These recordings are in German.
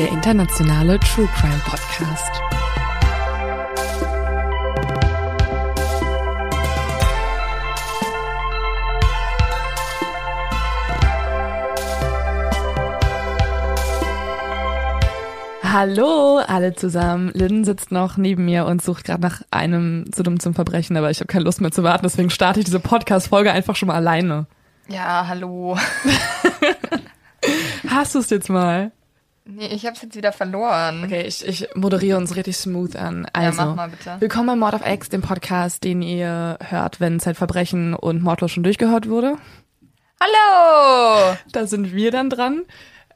Der internationale True Crime Podcast. Hallo alle zusammen. Lynn sitzt noch neben mir und sucht gerade nach einem zu dumm zum Verbrechen, aber ich habe keine Lust mehr zu warten, deswegen starte ich diese Podcast-Folge einfach schon mal alleine. Ja, hallo. Hast du es jetzt mal? Nee, ich hab's jetzt wieder verloren. Okay, ich, ich moderiere uns richtig smooth an. Also, mach mal bitte. willkommen bei Mord of X, dem Podcast, den ihr hört, wenn Zeitverbrechen und Mordlos schon durchgehört wurde. Hallo! Da sind wir dann dran.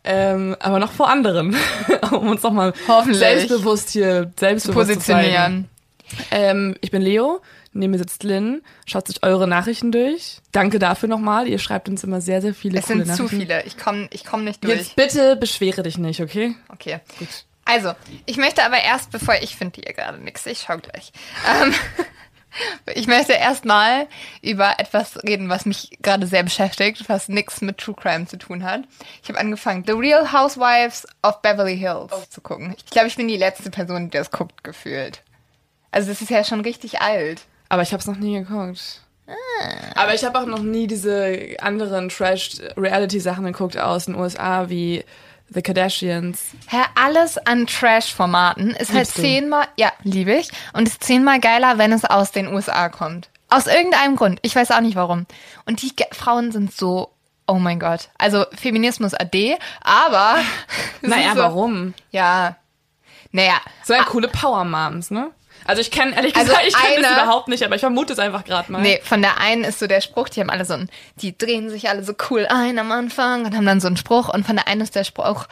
Ähm, aber noch vor anderen, um uns nochmal selbstbewusst hier selbstbewusst zu zeigen. Positionieren. Ähm, ich bin Leo, neben mir sitzt Lynn, schaut sich eure Nachrichten durch. Danke dafür nochmal, ihr schreibt uns immer sehr, sehr viele Es sind zu viele. Ich komm, ich komm nicht durch. Jetzt bitte beschwere dich nicht, okay? Okay. Also, ich möchte aber erst, bevor ich finde hier gerade nichts, ich schau gleich. Ähm, ich möchte erstmal über etwas reden, was mich gerade sehr beschäftigt, was nichts mit True Crime zu tun hat. Ich habe angefangen, The Real Housewives of Beverly Hills zu gucken. Ich glaube, ich bin die letzte Person, die das guckt, gefühlt. Also, das ist ja schon richtig alt. Aber ich habe es noch nie geguckt. Ah. Aber ich habe auch noch nie diese anderen Trash-Reality-Sachen geguckt aus den USA wie The Kardashians. Hä, alles an Trash-Formaten ist halt Liebst du? zehnmal, ja, liebe ich. Und ist zehnmal geiler, wenn es aus den USA kommt. Aus irgendeinem Grund. Ich weiß auch nicht warum. Und die Ge Frauen sind so, oh mein Gott. Also Feminismus AD, aber. Naja, so, warum? Ja. Naja. So eine coole Power-Moms, ne? Also ich kenne, ehrlich Also gesagt, ich kenne das überhaupt nicht, aber ich vermute es einfach gerade mal. Nee, von der einen ist so der Spruch, die haben alle so ein, die drehen sich alle so cool ein am Anfang und haben dann so einen Spruch und von der einen ist der Spruch,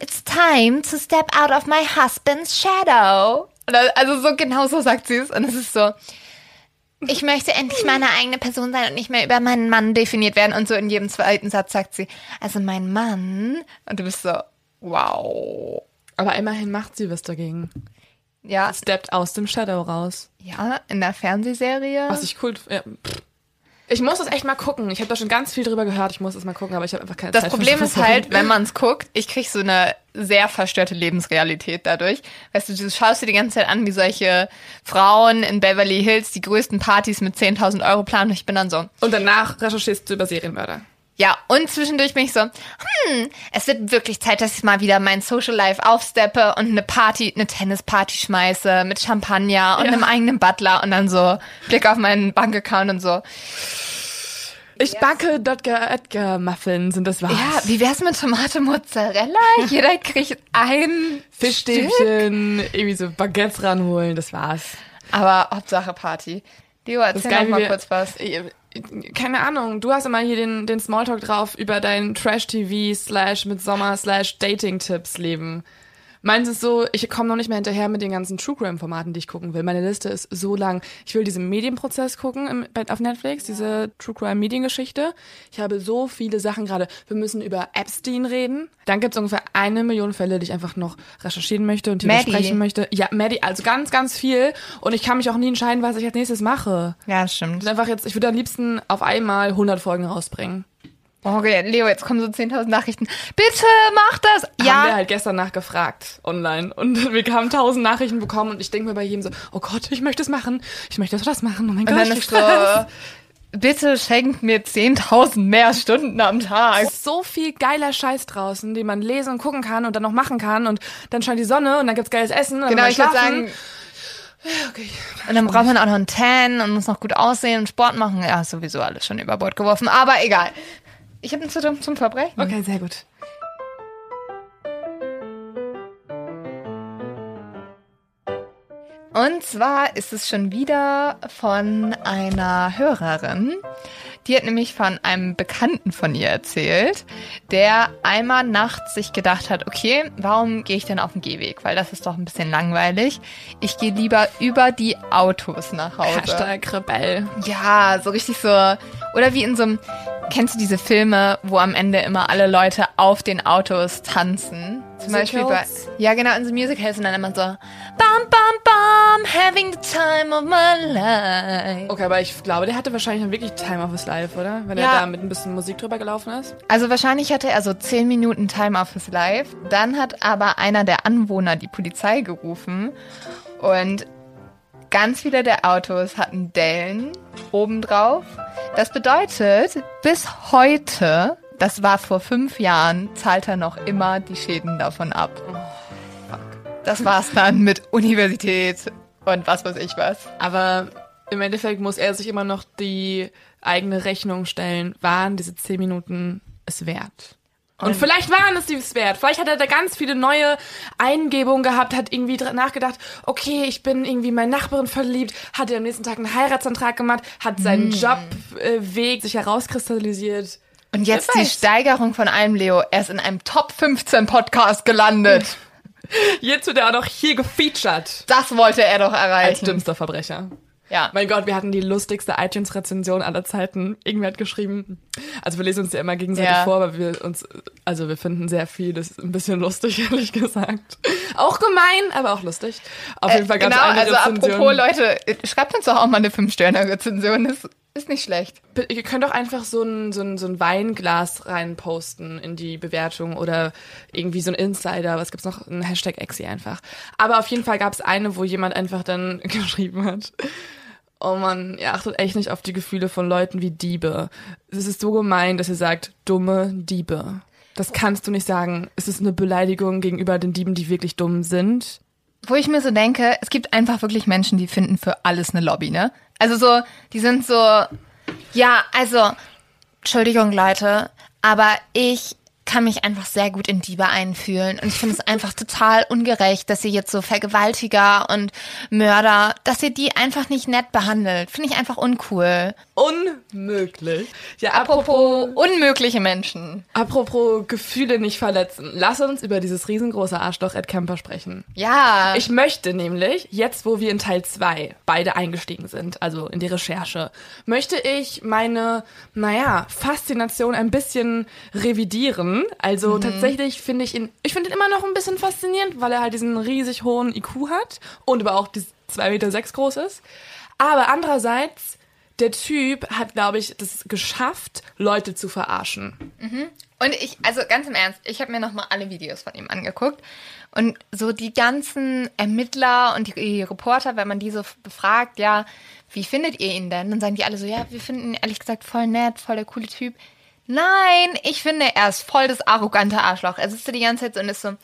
It's time to step out of my husband's shadow. Also so genau so sagt sie es und es ist so, ich möchte endlich meine eigene Person sein und nicht mehr über meinen Mann definiert werden und so in jedem zweiten Satz sagt sie, also mein Mann und du bist so, wow. Aber immerhin macht sie was dagegen. Ja, Steppt aus dem Shadow raus. ja, in der Fernsehserie. Was ich cool... Ja, ich muss das echt mal gucken. Ich habe da schon ganz viel drüber gehört. Ich muss das mal gucken, aber ich habe einfach keine Das Zeit. Problem für ist halt, wenn man es guckt, ich krieg so eine sehr verstörte Lebensrealität dadurch. Weißt du, du schaust dir die ganze Zeit an, wie solche Frauen in Beverly Hills die größten Partys mit 10.000 Euro planen. Und ich bin dann so, Und danach recherchierst du über Serienmörder. Ja. Und zwischendurch bin ich so, hm, es wird wirklich Zeit, dass ich mal wieder mein Social Life aufsteppe und eine Party, eine Tennisparty schmeiße mit Champagner und Ja. einem eigenen Butler und dann so Blick auf meinen Bankaccount und so. Ich backe Dotger Edgar Muffins und das war's. Ja, wie wär's mit Tomate Mozzarella? Jeder kriegt ein Fischstäbchen, irgendwie so Baguettes ranholen, das war's. Aber Hauptsache Party. Leo, erzähl noch mal wir- kurz was. Keine Ahnung, du hast immer hier den, den Smalltalk drauf über dein Trash-TV slash mit Sommer slash Dating-Tipps Leben. Meins ist so, ich komme noch nicht mehr hinterher mit den ganzen True Crime-Formaten, die ich gucken will. Meine Liste ist so lang. Ich will diesen Medienprozess gucken im, bei, auf Netflix, diese True Crime-Mediengeschichte. Ich habe so viele Sachen gerade. Wir müssen über Epstein reden. Dann gibt es ungefähr eine Million Fälle, die ich einfach noch recherchieren möchte und hier Maddie. besprechen möchte. Ja, Maddie, also ganz, ganz viel. Und ich kann mich auch nie entscheiden, was ich als nächstes mache. Ja, stimmt. würde einfach jetzt, ich würde am liebsten auf einmal 100 Folgen rausbringen. Okay, Leo, jetzt kommen so 10.000 Nachrichten. Bitte mach das! Haben wir Ja, halt gestern nachgefragt online und wir haben 1000 Nachrichten bekommen und ich denke mir bei jedem so, oh Gott, ich möchte es machen, ich möchte das machen, oh mein und Gott, ich ist so, bitte schenkt mir 10.000 mehr Stunden am Tag. Es ist so viel geiler Scheiß draußen, den man lesen und gucken kann und dann noch machen kann und dann scheint die Sonne und dann gibt's geiles Essen. Und Genau, dann ich würde sagen, okay. und dann braucht man auch noch einen Tan und muss noch gut aussehen und Sport machen. Ja, sowieso alles schon über Bord geworfen, aber egal. Ich habe zu dumm zum Verbrechen. Okay, sehr gut. Und zwar ist es schon wieder von einer Hörerin. Die hat nämlich von einem Bekannten von ihr erzählt, der einmal nachts sich gedacht hat, okay, warum gehe ich denn auf den Gehweg? Weil das ist doch ein bisschen langweilig. Ich gehe lieber über die Autos nach Hause. Hashtag Rebell. Ja, so richtig so. Oder wie in so einem. Kennst du diese Filme, wo am Ende immer alle Leute auf den Autos tanzen? Zum Beispiel bei. Musicals? Ja, genau, in so Musicals und dann immer so. Bam, bam, bam, having the time of my life. Okay, aber ich glaube, der hatte wahrscheinlich dann wirklich Time of his Life, oder? Wenn Ja. er da mit ein bisschen Musik drüber gelaufen ist. Also wahrscheinlich hatte er so 10 Minuten Time of his life. Dann hat aber einer der Anwohner die Polizei gerufen und ganz viele der Autos hatten Dellen obendrauf. Das bedeutet, bis heute, das war vor fünf Jahren, zahlt er noch immer die Schäden davon ab. Das war's dann mit Universität und was weiß ich was. Aber im Endeffekt muss er sich immer noch die eigene Rechnung stellen. Waren diese 10 Minuten es wert? Und, vielleicht waren es dies wert. Vielleicht hat er da ganz viele neue Eingebungen gehabt, hat irgendwie nachgedacht, okay, ich bin irgendwie in meine Nachbarin verliebt, hat er am nächsten Tag einen Heiratsantrag gemacht, hat seinen Jobweg sich herauskristallisiert. Und jetzt die. Steigerung von allem, Leo. Er ist in einem Top 15 Podcast gelandet. Jetzt wird er auch noch hier gefeatured. Das wollte er doch Als erreichen. dümmster Verbrecher. Ja. Mein Gott, wir hatten die lustigste iTunes-Rezension aller Zeiten. Irgendwer hat geschrieben, also wir lesen uns ja immer gegenseitig Ja. vor, aber wir uns, also wir finden sehr viel, das ist ein bisschen lustig, ehrlich gesagt. Auch gemein, aber auch lustig. Auf jeden Fall es genau, also Rezension. apropos Leute, schreibt uns doch auch mal eine 5-Sterne-Rezension. Das ist nicht schlecht. Ihr könnt doch einfach so ein, so, ein, so ein Weinglas reinposten in die Bewertung oder irgendwie so ein Insider. Was gibt's noch? Ein Hashtag Exi einfach. Aber auf jeden Fall gab es eine, wo jemand einfach dann geschrieben hat. Oh man, ihr achtet echt nicht auf die Gefühle von Leuten wie Diebe. Es ist so gemein, dass ihr sagt, dumme Diebe. Das kannst du nicht sagen. Es ist eine Beleidigung gegenüber den Dieben, die wirklich dumm sind. Wo ich mir so denke, es gibt einfach wirklich Menschen, die finden für alles eine Lobby, ne? Also so, die sind so, ja, also, Entschuldigung, Leute, aber ich kann mich einfach sehr gut in Diebe einfühlen. Und ich finde es einfach total ungerecht, dass ihr jetzt so Vergewaltiger und Mörder, dass ihr die einfach nicht nett behandelt. Finde ich einfach uncool. Unmöglich. Ja, Apropos unmögliche Menschen. Apropos Gefühle nicht verletzen. Lass uns über dieses riesengroße Arschloch Ed Kemper sprechen. Ja. Ich möchte nämlich, jetzt wo wir in Teil 2 beide eingestiegen sind, also in die Recherche, möchte ich meine, naja, Faszination ein bisschen revidieren. Also tatsächlich finde ich ihn, ich finde ihn immer noch ein bisschen faszinierend, weil er halt diesen riesig hohen IQ hat und aber auch dieses 2,6 Meter sechs groß ist. Aber andererseits, der Typ hat, glaube ich, das geschafft, Leute zu verarschen. Und ich, also ganz im Ernst, ich habe mir nochmal alle Videos von ihm angeguckt. Und so die ganzen Ermittler und die, die Reporter, wenn man die so befragt, ja, wie findet ihr ihn denn? Dann sagen die alle so, ja, wir finden ihn ehrlich gesagt voll nett, voll der coole Typ. Nein, ich finde, er ist voll das arrogante Arschloch. Er sitzt da die ganze Zeit so und ist so,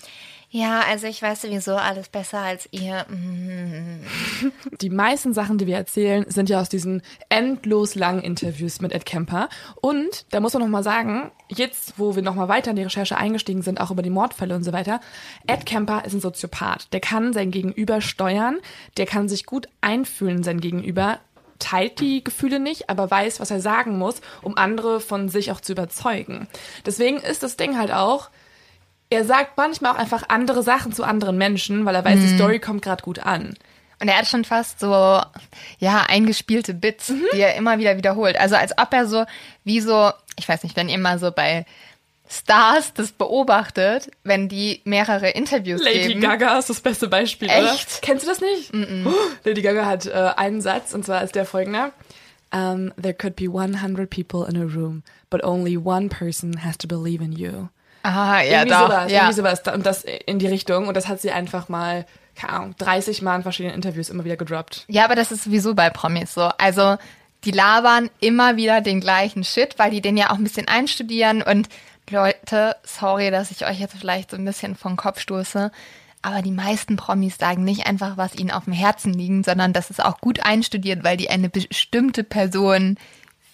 ja, also ich weiß sowieso alles besser als ihr. Die meisten Sachen, die wir erzählen, sind ja aus diesen endlos langen Interviews mit Ed Kemper. Und da muss man noch mal sagen, jetzt, wo wir noch mal weiter in die Recherche eingestiegen sind, auch über die Mordfälle und so weiter, Ed Kemper ist ein Soziopath. Der kann sein Gegenüber steuern, der kann sich gut einfühlen in sein Gegenüber, teilt die Gefühle nicht, aber weiß, was er sagen muss, um andere von sich auch zu überzeugen. Deswegen ist das Ding halt auch, er sagt manchmal auch einfach andere Sachen zu anderen Menschen, weil er weiß, die Story kommt gerade gut an. Und er hat schon fast so, ja, eingespielte Bits, die er immer wieder wiederholt. Also als ob er so, wie so, ich weiß nicht, wenn ihr mal so bei Stars das beobachtet, wenn die mehrere Interviews Lady geben. Gaga ist das beste Beispiel, oder? Echt? Kennst du das nicht? Oh, Lady Gaga hat äh, einen Satz, und zwar ist der folgende. Um, there could be 100 people in a room, but only one person has to believe in you. Ah, ja, irgendwie doch. sowas, ja. irgendwie sowas. Und das in die Richtung. Und das hat sie einfach mal, keine Ahnung, 30 Mal in verschiedenen Interviews immer wieder gedroppt. ja, aber das ist sowieso bei Promis so. Also die labern immer wieder den gleichen Shit, weil die den ja auch ein bisschen einstudieren und Leute, sorry, dass ich euch jetzt vielleicht so ein bisschen vom Kopf stoße, aber die meisten Promis sagen nicht einfach, was ihnen auf dem Herzen liegt, sondern das ist auch gut einstudiert, weil die eine bestimmte Person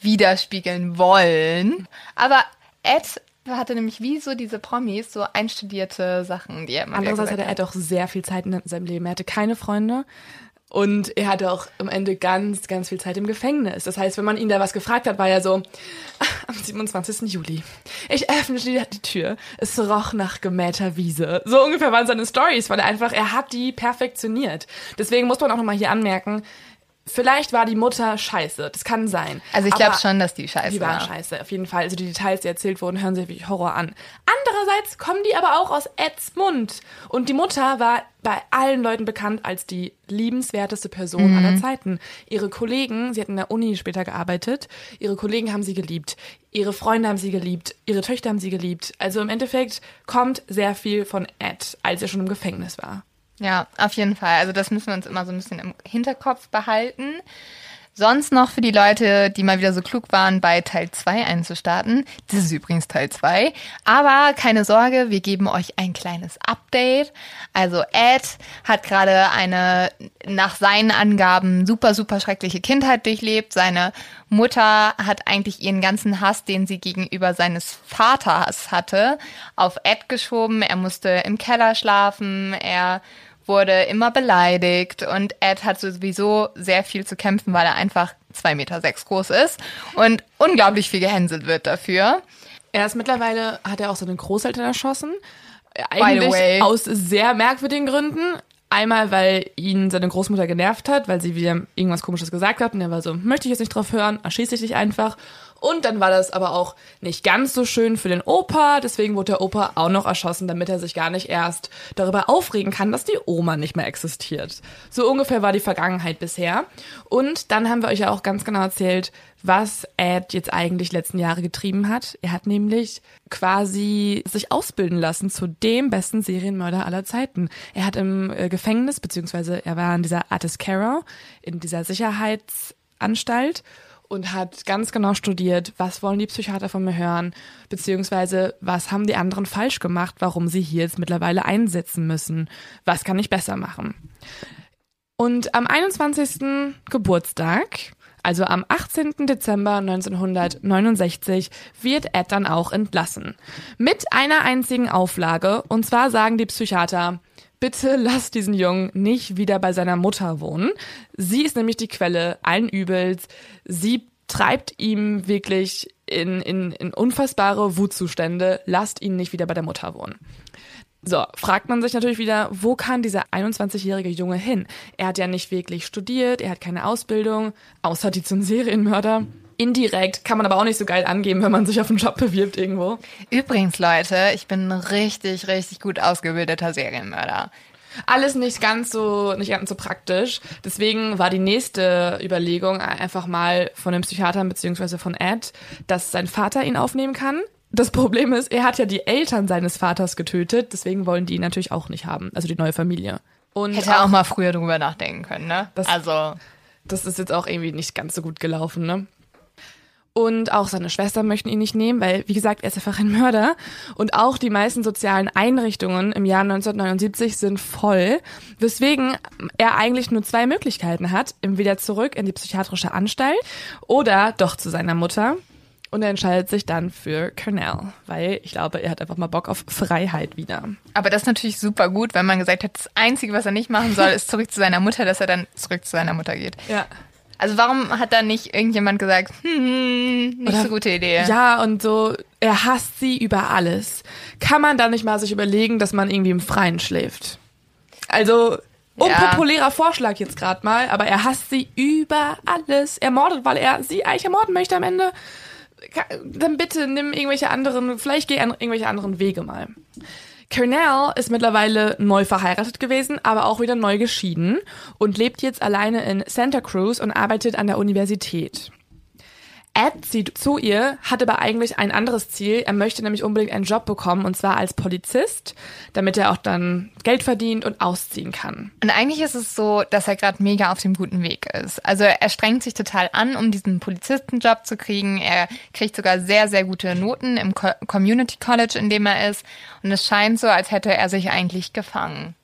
widerspiegeln wollen. Aber Ed hatte nämlich wie so diese Promis so einstudierte Sachen, die er immer Andererseits hatte Ed auch sehr viel Zeit in seinem Leben. Er hatte keine Freunde. Und er hatte auch am Ende ganz, ganz viel Zeit im Gefängnis. Das heißt, wenn man ihn da was gefragt hat, war er so, am 27. Juli. Ich öffnete die Tür. Es roch nach gemähter Wiese. So ungefähr waren seine Stories, weil er einfach, er hat die perfektioniert. Deswegen muss man auch nochmal hier anmerken, Vielleicht war die Mutter scheiße, das kann sein. Also ich glaube schon, dass die scheiße die war. Die war scheiße, auf jeden Fall. Also die Details, die erzählt wurden, hören sich wie Horror an. Andererseits kommen die aber auch aus Eds Mund. Und die Mutter war bei allen Leuten bekannt als die liebenswerteste Person mhm. aller Zeiten. Ihre Kollegen, sie hat in der Uni später gearbeitet, ihre Kollegen haben sie geliebt, ihre Freunde haben sie geliebt, ihre Töchter haben sie geliebt. Also im Endeffekt kommt sehr viel von Ed, als er schon im Gefängnis war. Ja, auf jeden Fall. Also das müssen wir uns immer so ein bisschen im Hinterkopf behalten. Sonst noch für die Leute, die mal wieder so klug waren, bei Teil 2 einzustarten. Das ist übrigens Teil 2. Aber keine Sorge, wir geben euch ein kleines Update. Also Ed hat gerade eine nach seinen Angaben super, super schreckliche Kindheit durchlebt. Seine Mutter hat eigentlich ihren ganzen Hass, den sie gegenüber seines Vaters hatte, auf Ed geschoben. Er musste im Keller schlafen. Er wurde immer beleidigt und Ed hat sowieso sehr viel zu kämpfen, weil er einfach zwei Meter sechs groß ist und unglaublich viel gehänselt wird dafür. Er ist mittlerweile, hat er auch seine Großeltern erschossen. Eigentlich aus sehr merkwürdigen Gründen. Einmal, weil ihn seine Großmutter genervt hat, weil sie wieder irgendwas Komisches gesagt hat und er war so, möchte ich jetzt nicht drauf hören, erschieße ich dich einfach. Und dann war das aber auch nicht ganz so schön für den Opa, deswegen wurde der Opa auch noch erschossen, damit er sich gar nicht erst darüber aufregen kann, dass die Oma nicht mehr existiert. So ungefähr war die Vergangenheit bisher. Und dann haben wir euch ja auch ganz genau erzählt, was Ed jetzt eigentlich letzten Jahre getrieben hat. Er hat nämlich quasi sich ausbilden lassen zu dem besten Serienmörder aller Zeiten. Er hat im äh, Gefängnis, beziehungsweise er war in dieser Artis Carrow, in dieser Sicherheitsanstalt und hat ganz genau studiert, was wollen die Psychiater von mir hören, beziehungsweise was haben die anderen falsch gemacht, warum sie hier jetzt mittlerweile einsetzen müssen, was kann ich besser machen. Und am 21. Geburtstag, also am 18. Dezember 1969, wird Ed dann auch entlassen. Mit einer einzigen Auflage, und zwar sagen die Psychiater, bitte lass diesen Jungen nicht wieder bei seiner Mutter wohnen. Sie ist nämlich die Quelle allen Übels. Sie treibt ihm wirklich in, in, in unfassbare Wutzustände. Lasst ihn nicht wieder bei der Mutter wohnen. So, fragt man sich natürlich wieder, wo kann dieser 21-jährige Junge hin? Er hat ja nicht wirklich studiert, er hat keine Ausbildung, außer die zum Serienmörder. Indirekt kann man aber auch nicht so geil angeben, wenn man sich auf einen Job bewirbt irgendwo. Übrigens, Leute, ich bin ein richtig, richtig gut ausgebildeter Serienmörder. Alles nicht ganz so, nicht ganz so praktisch. Deswegen war die nächste Überlegung einfach mal von dem Psychiater bzw. von Ed, dass sein Vater ihn aufnehmen kann. Das Problem ist, er hat ja die Eltern seines Vaters getötet, deswegen wollen die ihn natürlich auch nicht haben, also die neue Familie. Und Hätte er auch, auch mal früher drüber nachdenken können, ne? Das, also. Das ist jetzt auch irgendwie nicht ganz so gut gelaufen, ne? Und auch seine Schwestern möchten ihn nicht nehmen, weil, wie gesagt, er ist einfach ein Mörder. Und auch die meisten sozialen Einrichtungen im Jahr 1979 sind voll, weswegen er eigentlich nur zwei Möglichkeiten hat. Entweder zurück in die psychiatrische Anstalt oder doch zu seiner Mutter. Und er entscheidet sich dann für Cornell, weil ich glaube, er hat einfach mal Bock auf Freiheit wieder. Aber das ist natürlich super gut, wenn man gesagt hat, das Einzige, was er nicht machen soll, ist zurück zu seiner Mutter, dass er dann zurück zu seiner Mutter geht. Ja. Also warum hat da nicht irgendjemand gesagt, hm, nicht Oder, so gute Idee? Ja, und so, er hasst sie über alles. Kann man da nicht mal sich überlegen, dass man irgendwie im Freien schläft? Also, unpopulärer ja. Vorschlag jetzt gerade mal, aber er hasst sie über alles. Er mordet, weil er sie eigentlich ermorden möchte am Ende. Dann bitte nimm irgendwelche anderen, vielleicht geh an irgendwelche anderen Wege mal. Cornell ist mittlerweile neu verheiratet gewesen, aber auch wieder neu geschieden und lebt jetzt alleine in Santa Cruz und arbeitet an der Universität. Ed zieht zu ihr, hat aber eigentlich ein anderes Ziel. Er möchte nämlich unbedingt einen Job bekommen und zwar als Polizist, damit er auch dann Geld verdient und ausziehen kann. Und eigentlich ist es so, dass er gerade mega auf dem guten Weg ist. Also er strengt sich total an, um diesen Polizistenjob zu kriegen. Er kriegt sogar sehr, sehr gute Noten im Co Community College, in dem er ist. Und es scheint so, als hätte er sich eigentlich gefangen.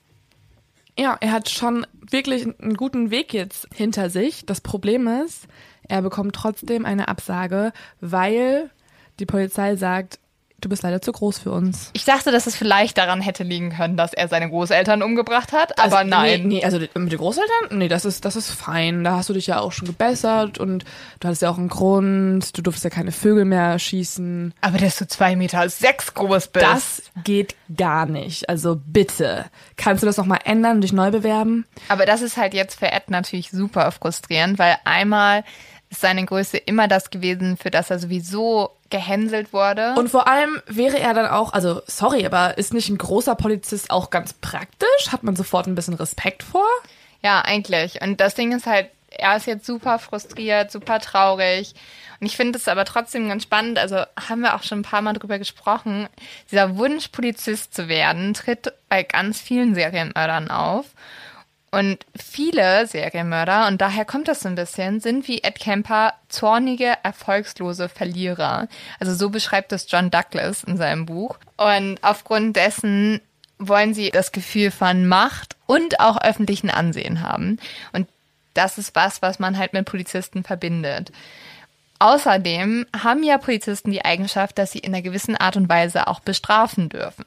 Ja, er hat schon wirklich einen guten Weg jetzt hinter sich. Das Problem ist, er bekommt trotzdem eine Absage, weil die Polizei sagt, du bist leider zu groß für uns. Ich dachte, dass es vielleicht daran hätte liegen können, dass er seine Großeltern umgebracht hat, aber also, nein. Nee, nee, also mit den Großeltern? Nee, das ist, das ist fein. Da hast du dich ja auch schon gebessert und du hattest ja auch einen Grund. Du durftest ja keine Vögel mehr schießen. Aber dass du zwei Meter sechs groß bist. Das geht gar nicht. Also bitte. Kannst du das nochmal ändern und dich neu bewerben? Aber das ist halt jetzt für Ed natürlich super frustrierend, weil einmal ist seine Größe immer das gewesen, für das er sowieso gehänselt wurde. Und vor allem wäre er dann auch, also sorry, aber ist nicht ein großer Polizist auch ganz praktisch? Hat man sofort ein bisschen Respekt vor? Ja, eigentlich. Und das Ding ist halt, er ist jetzt super frustriert, super traurig. Und ich finde es aber trotzdem ganz spannend, also haben wir auch schon ein paar Mal drüber gesprochen, dieser Wunsch, Polizist zu werden, tritt bei ganz vielen Serienmördern auf. Und viele Serienmörder, und daher kommt das so ein bisschen, sind wie Ed Kemper zornige, erfolgslose Verlierer. Also so beschreibt es John Douglas in seinem Buch. Und aufgrund dessen wollen sie das Gefühl von Macht und auch öffentlichen Ansehen haben. Und das ist was, was man halt mit Polizisten verbindet. Außerdem haben ja Polizisten die Eigenschaft, dass sie in einer gewissen Art und Weise auch bestrafen dürfen.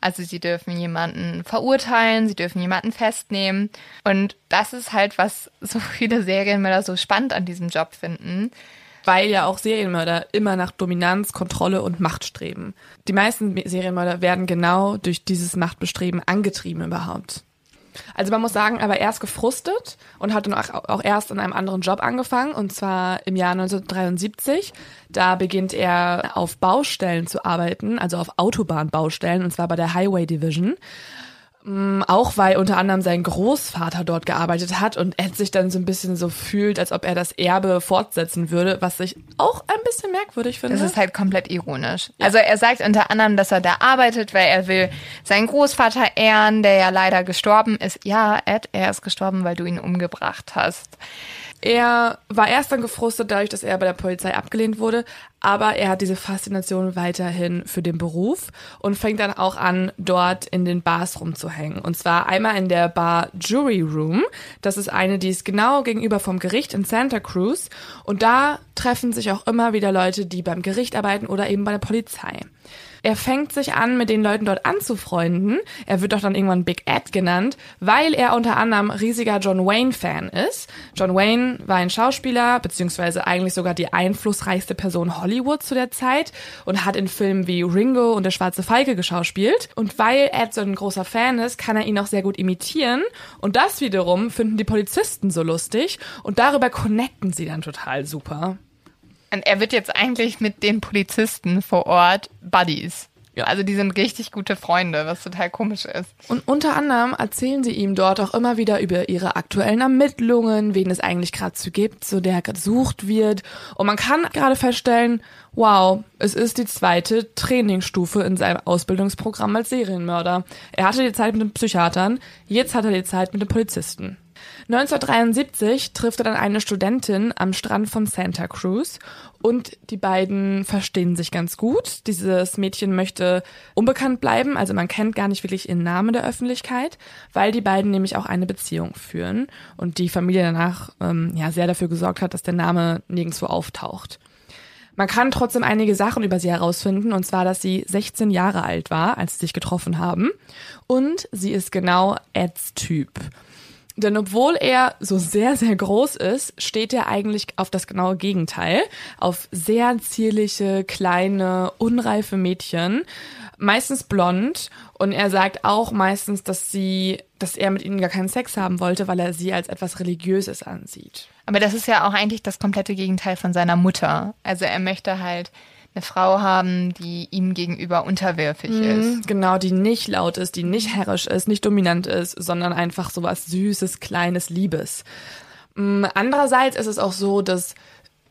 Also sie dürfen jemanden verurteilen, sie dürfen jemanden festnehmen. Und das ist halt, was so viele Serienmörder so spannend an diesem Job finden. Weil ja auch Serienmörder immer nach Dominanz, Kontrolle und Macht streben. Die meisten Serienmörder werden genau durch dieses Machtbestreben angetrieben überhaupt. Also man muss sagen, er war erst gefrustet und hat dann auch, auch erst in einem anderen Job angefangen, und zwar im Jahr 1973. Da beginnt er auf Baustellen zu arbeiten, also auf Autobahnbaustellen, und zwar bei der Highway Division. Mm, Auch weil unter anderem sein Großvater dort gearbeitet hat und Ed sich dann so ein bisschen so fühlt, als ob er das Erbe fortsetzen würde, was ich auch ein bisschen merkwürdig finde. Das ist halt komplett ironisch. Also er sagt unter anderem, dass er da arbeitet, weil er will seinen Großvater ehren, der ja leider gestorben ist. Ja, Ed, er ist gestorben, weil du ihn umgebracht hast. Er war erst dann gefrustet dadurch, dass er bei der Polizei abgelehnt wurde, aber er hat diese Faszination weiterhin für den Beruf und fängt dann auch an, dort in den Bars rumzuhängen. Und zwar einmal in der Bar Jury Room. Das ist eine, die ist genau gegenüber vom Gericht in Santa Cruz. Und da treffen sich auch immer wieder Leute, die beim Gericht arbeiten oder eben bei der Polizei. Er fängt sich an, mit den Leuten dort anzufreunden. Er wird doch dann irgendwann Big Ed genannt, weil er unter anderem riesiger John Wayne-Fan ist. John Wayne war ein Schauspieler, beziehungsweise eigentlich sogar die einflussreichste Person Hollywood zu der Zeit und hat in Filmen wie Ringo und der Schwarze Falke geschauspielt. Und weil Ed so ein großer Fan ist, kann er ihn auch sehr gut imitieren. Und das wiederum finden die Polizisten so lustig und darüber connecten sie dann total super. Und er wird jetzt eigentlich mit den Polizisten vor Ort Buddies. Ja. Also die sind richtig gute Freunde, was total komisch ist. Und unter anderem erzählen sie ihm dort auch immer wieder über ihre aktuellen Ermittlungen, wen es eigentlich gerade zu gibt, so der gesucht wird. Und man kann gerade feststellen, wow, es ist die zweite Trainingsstufe in seinem Ausbildungsprogramm als Serienmörder. Er hatte die Zeit mit den Psychiatern, jetzt hat er die Zeit mit den Polizisten. 1973 trifft er dann eine Studentin am Strand von Santa Cruz und die beiden verstehen sich ganz gut. Dieses Mädchen möchte unbekannt bleiben, also man kennt gar nicht wirklich ihren Namen der Öffentlichkeit, weil die beiden nämlich auch eine Beziehung führen und die Familie danach ähm, ja sehr dafür gesorgt hat, dass der Name nirgendwo auftaucht. Man kann trotzdem einige Sachen über sie herausfinden, und zwar, dass sie 16 Jahre alt war, als sie sich getroffen haben. Und sie ist genau Eds Typ. Denn obwohl er so sehr, sehr groß ist, steht er eigentlich auf das genaue Gegenteil. Auf sehr zierliche, kleine, unreife Mädchen. Meistens blond. Und er sagt auch meistens, dass sie, dass er mit ihnen gar keinen Sex haben wollte, weil er sie als etwas Religiöses ansieht. Aber das ist ja auch eigentlich das komplette Gegenteil von seiner Mutter. Also er möchte halt eine Frau haben, die ihm gegenüber unterwürfig ist. Mhm, Genau, die nicht laut ist, die nicht herrisch ist, nicht dominant ist, sondern einfach sowas Süßes, Kleines, Liebes. Mm, Andererseits ist es auch so, dass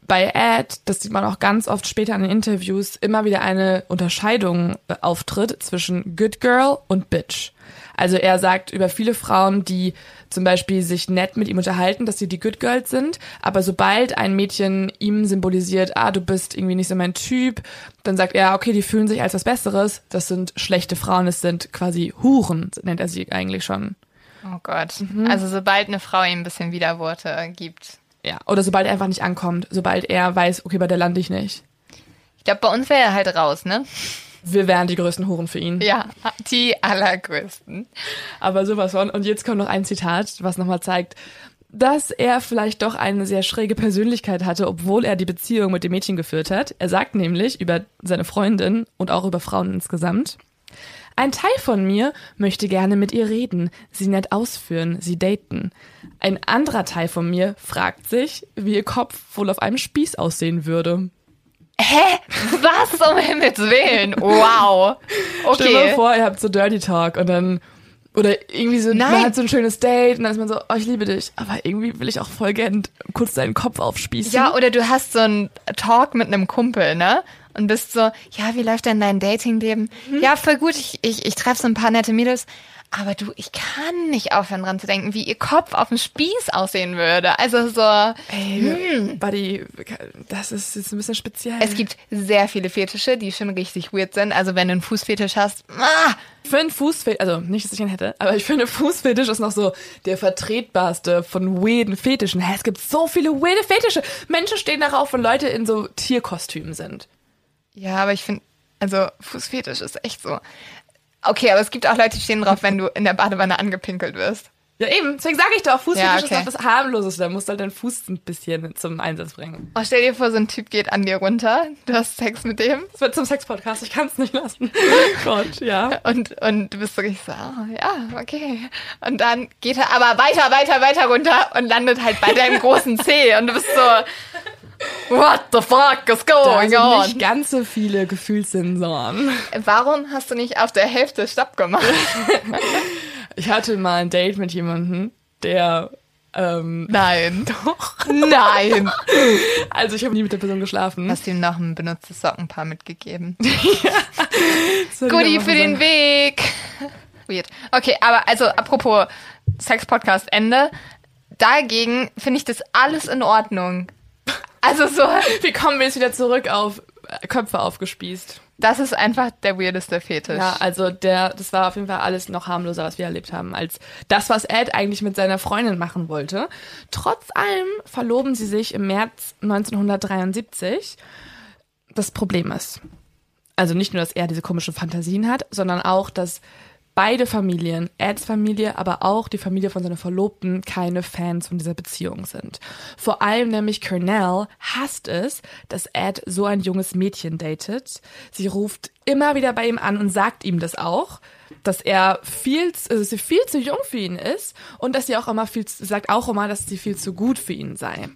bei Ed, das sieht man auch ganz oft später in den Interviews, immer wieder eine Unterscheidung äh, auftritt zwischen Good Girl und Bitch. Also er sagt über viele Frauen, die zum Beispiel sich nett mit ihm unterhalten, dass sie die Good Girls sind, aber sobald ein Mädchen ihm symbolisiert, ah, du bist irgendwie nicht so mein Typ, dann sagt er, okay, die fühlen sich als was Besseres, das sind schlechte Frauen, es sind quasi Huren, nennt er sie eigentlich schon. Oh Gott. Also sobald eine Frau ihm ein bisschen Widerworte gibt. Ja, oder sobald er einfach nicht ankommt, sobald er weiß, okay, bei der lande ich nicht. Ich glaube, bei uns wäre er halt raus, ne? Wir wären die größten Huren für ihn. Ja, die allergrößten. Aber sowas von. Und jetzt kommt noch ein Zitat, was nochmal zeigt, dass er vielleicht doch eine sehr schräge Persönlichkeit hatte, obwohl er die Beziehung mit dem Mädchen geführt hat. Er sagt nämlich über seine Freundin und auch über Frauen insgesamt, ein Teil von mir möchte gerne mit ihr reden, sie nett ausführen, sie daten. Ein anderer Teil von mir fragt sich, wie ihr Kopf wohl auf einem Spieß aussehen würde. Hä? Was um Himmels Willen? Wow. Stell dir mal Okay. vor, ihr habt so Dirty Talk und dann oder irgendwie so, Nein. man hat so ein schönes Date und dann ist man so, oh, ich liebe dich, aber irgendwie will ich auch voll gern kurz deinen Kopf aufspießen. Ja, oder du hast so einen Talk mit einem Kumpel, ne? Und bist so, ja, wie läuft denn dein Datingleben? Ja, voll gut, ich, ich, ich treffe so ein paar nette Mädels. Aber du, ich kann nicht aufhören dran zu denken, wie ihr Kopf auf dem Spieß aussehen würde. Also so, Ey, Buddy, das ist jetzt ein bisschen speziell. es gibt sehr viele Fetische, die schon richtig weird sind. Also wenn du einen Fußfetisch hast, ah, für einen Fußfetisch, also nicht, dass ich ihn hätte, aber ich finde, Fußfetisch ist noch so der vertretbarste von weirden Fetischen. Hä, es gibt so viele weirde Fetische. Menschen stehen darauf, wenn Leute in so Tierkostümen sind. Ja, aber ich finde, also Fußfetisch ist echt so. Okay, aber es gibt auch Leute, die stehen drauf, wenn du in der Badewanne angepinkelt wirst. Ja, eben. Deswegen sage ich doch, Fußfetisch Ja, ist okay. doch das harmloseste. Da musst du halt deinen Fuß ein bisschen zum Einsatz bringen. Oh, stell dir vor, so ein Typ geht an dir runter, du hast Sex mit dem Das wird zum Sex-Podcast, ich kann es nicht lassen. Gott, ja. und, und du bist wirklich so, ah, ja, okay. Und dann geht er aber weiter, weiter, weiter runter und landet halt bei deinem großen Zeh und du bist so, what the fuck is Da going sind on? nicht ganz so viele Gefühlssensoren. Warum hast du nicht auf der Hälfte Stopp gemacht? Ich hatte mal ein Date mit jemandem, der, ähm, Nein. Doch. Nein. also ich habe nie mit der Person geschlafen. Hast ihm noch ein benutztes Sockenpaar mitgegeben. Ich Goodie für den. Weg. Weird. Okay, aber also apropos Sex-Podcast Ende. Dagegen finde ich das alles in Ordnung. Also so, Wie kommen wir jetzt wieder zurück auf äh, Köpfe aufgespießt? das ist einfach der weirdeste Fetisch. Ja, also der, das war auf jeden Fall alles noch harmloser, was wir erlebt haben, als das, was Ed eigentlich mit seiner Freundin machen wollte. Trotz allem verloben sie sich im März 1973. Das Problem ist, also nicht nur, dass er diese komischen Fantasien hat, sondern auch, dass beide Familien, Eds Familie, aber auch die Familie von seiner Verlobten, keine Fans von dieser Beziehung sind. Vor allem nämlich Cornell hasst es, dass Ed so ein junges Mädchen datet. Sie ruft immer wieder bei ihm an und sagt ihm das auch, dass er viel, also sie viel zu jung für ihn ist und dass sie auch immer viel, zu- sagt auch immer, dass sie viel zu gut für ihn sei.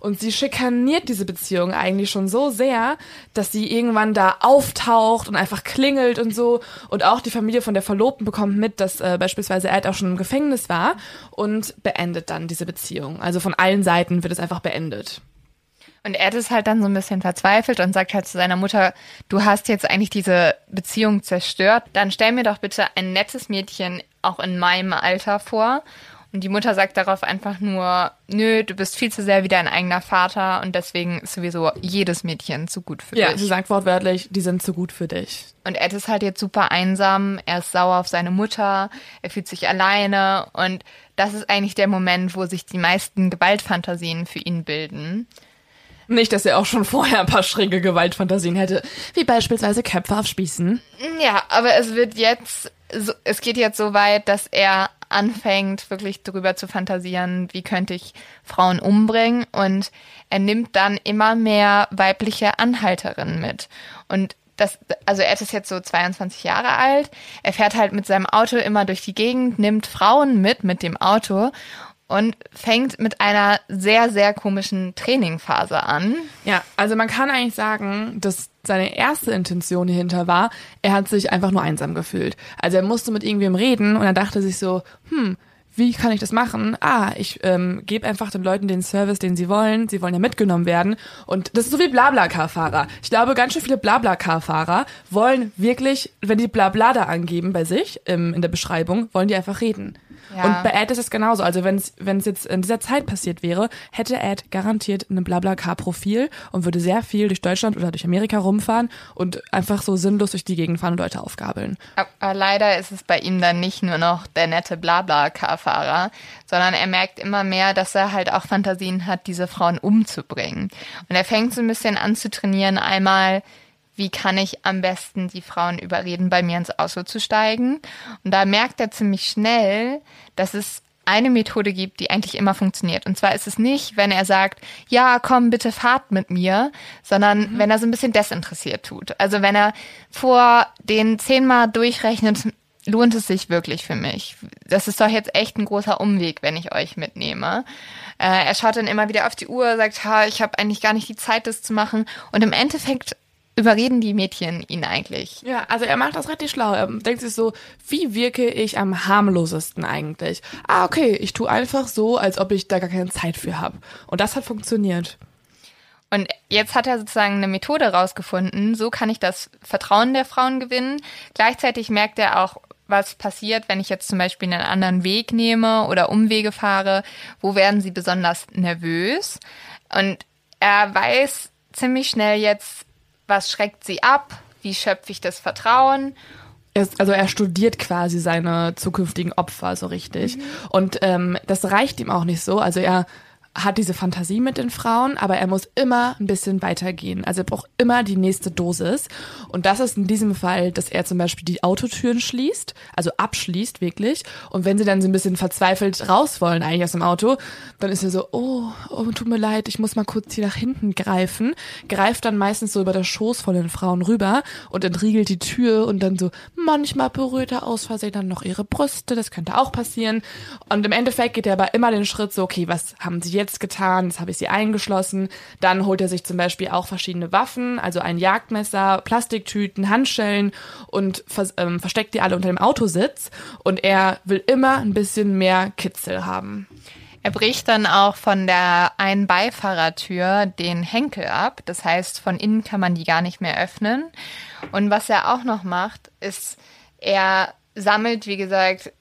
Und sie schikaniert diese Beziehung eigentlich schon so sehr, dass sie irgendwann da auftaucht und einfach klingelt und so. Und auch die Familie von der Verlobten bekommt mit, dass äh, beispielsweise Ed auch schon im Gefängnis war und beendet dann diese Beziehung. Also von allen Seiten wird es einfach beendet. Und Ed ist halt dann so ein bisschen verzweifelt und sagt halt zu seiner Mutter, du hast jetzt eigentlich diese Beziehung zerstört, dann stell mir doch bitte ein nettes Mädchen auch in meinem Alter vor. Und die Mutter sagt darauf einfach nur, nö, du bist viel zu sehr wie dein eigener Vater und deswegen ist sowieso jedes Mädchen zu gut für Ja, dich. sie sagt wortwörtlich, die sind zu gut für dich. Und Ed ist halt jetzt super einsam, er ist sauer auf seine Mutter, er fühlt sich alleine und das ist eigentlich der Moment, wo sich die meisten Gewaltfantasien für ihn bilden. Nicht, dass er auch schon vorher ein paar schräge Gewaltfantasien hätte, wie beispielsweise Köpfe aufspießen. Ja, aber es wird jetzt, so, es geht jetzt so weit, dass er anfängt, wirklich darüber zu fantasieren, wie könnte ich Frauen umbringen und er nimmt dann immer mehr weibliche Anhalterinnen mit. Und das, also er ist jetzt so 22 Jahre alt, er fährt halt mit seinem Auto immer durch die Gegend, nimmt Frauen mit mit dem Auto und fängt mit einer sehr, sehr komischen Trainingphase an. Ja, also man kann eigentlich sagen, dass seine erste Intention hierhinter war, er hat sich einfach nur einsam gefühlt. Also er musste mit irgendwem reden und er dachte sich so, hm, wie kann ich das machen? Ah, ich ähm, gebe einfach den Leuten den Service, den sie wollen. Sie wollen ja mitgenommen werden. Und das ist so wie Blabla-Car-Fahrer. Ich glaube, ganz schön viele Blabla-Car-Fahrer wollen wirklich, wenn die Blabla da angeben bei sich ähm, in der Beschreibung, wollen die einfach reden. Ja. Und bei Ad ist es genauso. Also wenn es wenn es jetzt in dieser Zeit passiert wäre, hätte Ad garantiert ein Blablacar-Profil und würde sehr viel durch Deutschland oder durch Amerika rumfahren und einfach so sinnlos durch die Gegend fahren und Leute aufgabeln. Aber leider ist es bei ihm dann nicht nur noch der nette Blabla-Car-Fahrer, sondern er merkt immer mehr, dass er halt auch Fantasien hat, diese Frauen umzubringen. Und er fängt so ein bisschen an zu trainieren, einmal wie kann ich am besten die Frauen überreden, bei mir ins Auto zu steigen. Und da merkt er ziemlich schnell, dass es eine Methode gibt, die eigentlich immer funktioniert. Und zwar ist es nicht, wenn er sagt, ja, komm, bitte fahrt mit mir, sondern Mhm. wenn er so ein bisschen desinteressiert tut. Also wenn er vor den zehnmal durchrechnet, lohnt es sich wirklich für mich. Das ist doch jetzt echt ein großer Umweg, wenn ich euch mitnehme. Äh, er schaut dann immer wieder auf die Uhr, sagt, ha, ich habe eigentlich gar nicht die Zeit, das zu machen. Und im Endeffekt überreden die Mädchen ihn eigentlich. Ja, also er macht das richtig schlau. Er denkt sich so, wie wirke ich am harmlosesten eigentlich? Ah, okay, ich tue einfach so, als ob ich da gar keine Zeit für habe. Und das hat funktioniert. Und jetzt hat er sozusagen eine Methode rausgefunden, so kann ich das Vertrauen der Frauen gewinnen. Gleichzeitig merkt er auch, was passiert, wenn ich jetzt zum Beispiel einen anderen Weg nehme oder Umwege fahre, wo werden sie besonders nervös. Und er weiß ziemlich schnell jetzt, was schreckt sie ab, wie schöpfe ich das Vertrauen. Er Also er studiert quasi seine zukünftigen Opfer so richtig. Und ähm, das reicht ihm auch nicht so. Also er hat diese Fantasie mit den Frauen, aber er muss immer ein bisschen weitergehen. Also er braucht immer die nächste Dosis. Und das ist in diesem Fall, dass er zum Beispiel die Autotüren schließt, also abschließt wirklich. Und wenn sie dann so ein bisschen verzweifelt raus wollen eigentlich aus dem Auto, dann ist er so, oh, oh, tut mir leid, ich muss mal kurz hier nach hinten greifen. Greift dann meistens so über das Schoß von den Frauen rüber und entriegelt die Tür und dann so, manchmal berührt er aus Versehen dann noch ihre Brüste, das könnte auch passieren. Und im Endeffekt geht er aber immer den Schritt so, okay, was haben sie jetzt getan? Jetzt habe ich sie eingeschlossen. Dann holt er sich zum Beispiel auch verschiedene Waffen, also ein Jagdmesser, Plastiktüten, Handschellen und vers ähm, versteckt die alle unter dem Autositz. Und er will immer ein bisschen mehr Kitzel haben. Er bricht dann auch von der einen Beifahrertür den Henkel ab. Das heißt, von innen kann man die gar nicht mehr öffnen. Und was er auch noch macht, ist, er sammelt, wie gesagt,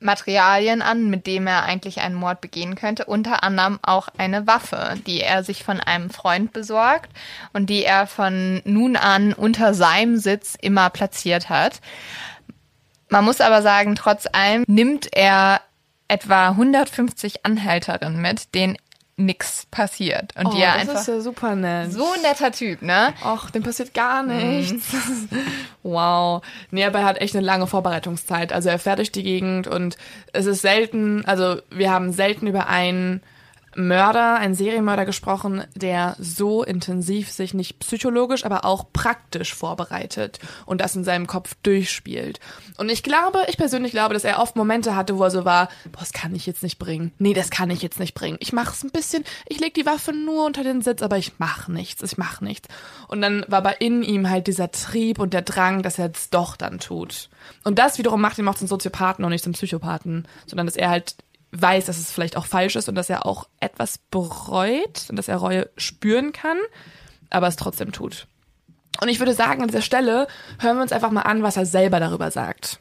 Materialien an, mit dem er eigentlich einen Mord begehen könnte. Unter anderem auch eine Waffe, die er sich von einem Freund besorgt und die er von nun an unter seinem Sitz immer platziert hat. Man muss aber sagen, trotz allem nimmt er etwa 150 Anhälterinnen mit, denen nix passiert. Und die er einfach. ja super nett. so ein netter Typ, ne? Ach, dem passiert gar nichts. wow. Nee, aber er hat echt eine lange Vorbereitungszeit. Also er fährt durch die Gegend und es ist selten, also wir haben selten über einen Mörder, einen Serienmörder gesprochen, der so intensiv sich nicht psychologisch, aber auch praktisch vorbereitet und das in seinem Kopf durchspielt. Und ich glaube, ich persönlich glaube, dass er oft Momente hatte, wo er so war, boah, das kann ich jetzt nicht bringen. Nee, das kann ich jetzt nicht bringen. Ich mache es ein bisschen, ich leg die Waffe nur unter den Sitz, aber ich mache nichts, ich mache nichts. Und dann war aber in ihm halt dieser Trieb und der Drang, dass er es doch dann tut. Und das wiederum macht ihn auch zum Soziopathen und nicht zum Psychopathen, sondern dass er halt weiß, dass es vielleicht auch falsch ist und dass er auch etwas bereut und dass er Reue spüren kann, aber es trotzdem tut. Und ich würde sagen, an dieser Stelle hören wir uns einfach mal an, was er selber darüber sagt.